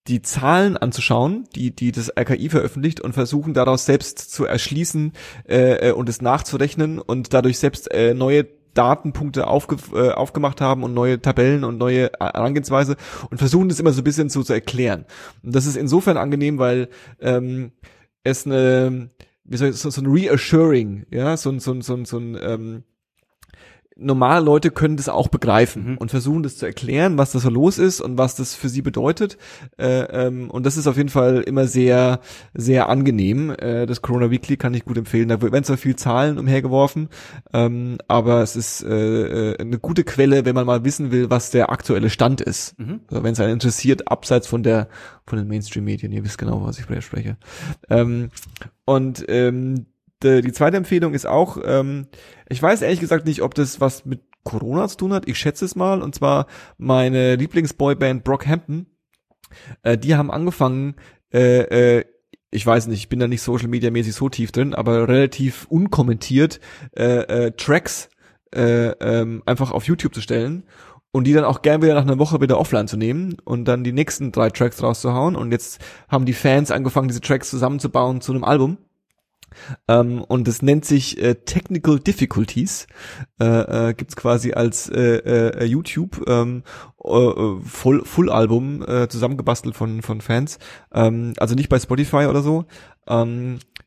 die Zahlen anzuschauen, die, die das RKI veröffentlicht und versuchen daraus selbst zu erschließen äh, äh, und es nachzurechnen und dadurch selbst äh, neue Datenpunkte aufge, äh, aufgemacht haben und neue Tabellen und neue Herangehensweise und versuchen das immer so ein bisschen so zu erklären. Und das ist insofern angenehm, weil ähm, es eine, wie soll ich, so, so ein Reassuring, ja, so ein, so ein, so ein, so ein ähm, normale Leute können das auch begreifen Mhm. und versuchen das zu erklären, was das so los ist und was das für sie bedeutet. Äh, ähm, und das ist auf jeden Fall immer sehr, sehr angenehm. Äh, das Corona Weekly kann ich gut empfehlen. Da werden zwar viel Zahlen umhergeworfen, ähm, aber es ist äh, äh, eine gute Quelle, wenn man mal wissen will, was der aktuelle Stand ist. Mhm. Also wenn es einen interessiert, abseits von der von den Mainstream-Medien. Ihr wisst genau, was ich spreche. Ähm, und ähm, die, die zweite Empfehlung ist auch, ähm, ich weiß ehrlich gesagt nicht, ob das was mit Corona zu tun hat. Ich schätze es mal. Und zwar meine Lieblingsboyband Brockhampton. Äh, die haben angefangen, äh, äh, ich weiß nicht, ich bin da nicht Social Media mäßig so tief drin, aber relativ unkommentiert äh, äh, Tracks äh, ähm, einfach auf YouTube zu stellen und die dann auch gern wieder nach einer Woche wieder offline zu nehmen und dann die nächsten drei Tracks rauszuhauen. Und jetzt haben die Fans angefangen, diese Tracks zusammenzubauen zu einem Album. Ähm, und es nennt sich äh, Technical Difficulties. Äh, äh, gibt's quasi als äh, äh, YouTube ähm, äh, Full, Full Album äh, zusammengebastelt von von Fans. Ähm, also nicht bei Spotify oder so.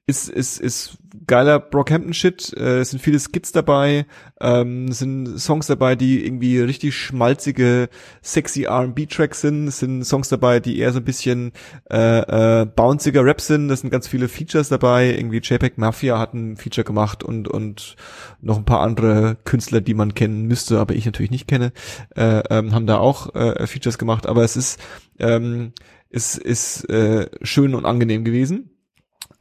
Ist ist ist geiler Brockhampton Shit. Äh, es sind viele Skits dabei. Ähm, es sind Songs dabei, die irgendwie richtig schmalzige, sexy R&B Tracks sind. Es sind Songs dabei, die eher so ein bisschen äh, äh, bounciger Rap sind. Es sind ganz viele Features dabei. Irgendwie JPEG Mafia hat ein Feature gemacht und und noch ein paar andere Künstler, die man kennen müsste, aber ich natürlich nicht kenne, äh, ähm, haben da auch äh, Features gemacht. Aber es ist ähm, es ist äh, schön und angenehm gewesen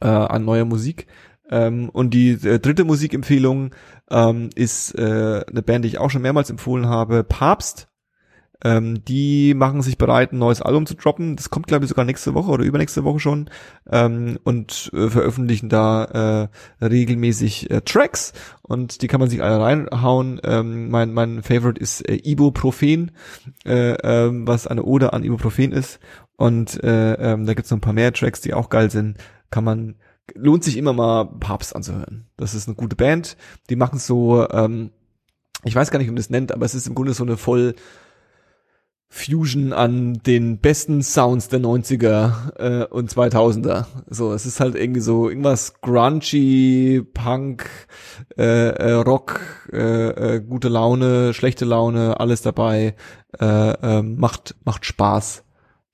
äh, an neuer Musik. Ähm, und die äh, dritte Musikempfehlung ähm, ist äh, eine Band, die ich auch schon mehrmals empfohlen habe, Papst. Ähm, die machen sich bereit, ein neues Album zu droppen. Das kommt, glaube ich, sogar nächste Woche oder übernächste Woche schon. Ähm, und äh, veröffentlichen da äh, regelmäßig äh, Tracks. Und die kann man sich alle reinhauen. Ähm, mein, mein Favorite ist äh, Ibuprofen, äh, ähm, was eine Ode an Ibuprofen ist. Und äh, ähm, da gibt's noch ein paar mehr Tracks, die auch geil sind. Kann man lohnt sich immer mal Papst anzuhören. Das ist eine gute Band. Die machen so, ähm, ich weiß gar nicht, wie man das nennt, aber es ist im Grunde so eine voll Fusion an den besten Sounds der 90er äh, und 2000er. So, es ist halt irgendwie so irgendwas grungy, Punk, äh, äh, Rock, äh, äh, gute Laune, schlechte Laune, alles dabei. Äh, äh, macht macht Spaß.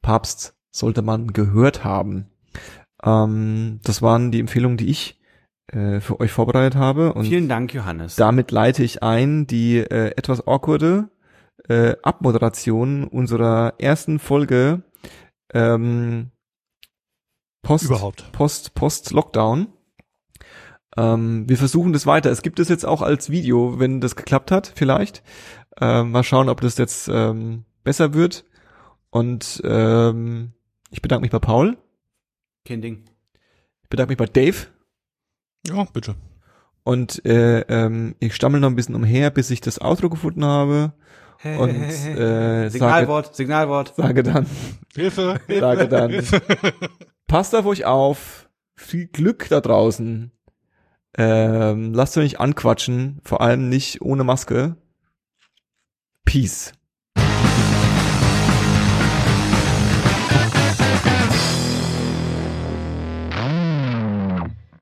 Papst sollte man gehört haben. Ähm, das waren die Empfehlungen, die ich äh, für euch vorbereitet habe. Und Vielen Dank, Johannes. damit leite ich ein die äh, etwas awkwarde äh, Abmoderation unserer ersten Folge ähm, Post, Überhaupt. Post, Post Lockdown. Ähm, wir versuchen das weiter. Es gibt es jetzt auch als Video, wenn das geklappt hat, vielleicht. Ähm, mal schauen, ob das jetzt ähm, besser wird. Und ähm, ich bedanke mich bei Paul. Kein Ding. Ich bedanke mich bei Dave. Ja, bitte. Und äh, ähm, ich stammel noch ein bisschen umher, bis ich das Outro gefunden habe. Und äh, sage, Signalwort, Signalwort. sage dann, Hilfe. sage dann, passt auf euch auf, viel Glück da draußen. Ähm, lasst euch nicht anquatschen, vor allem nicht ohne Maske. Peace.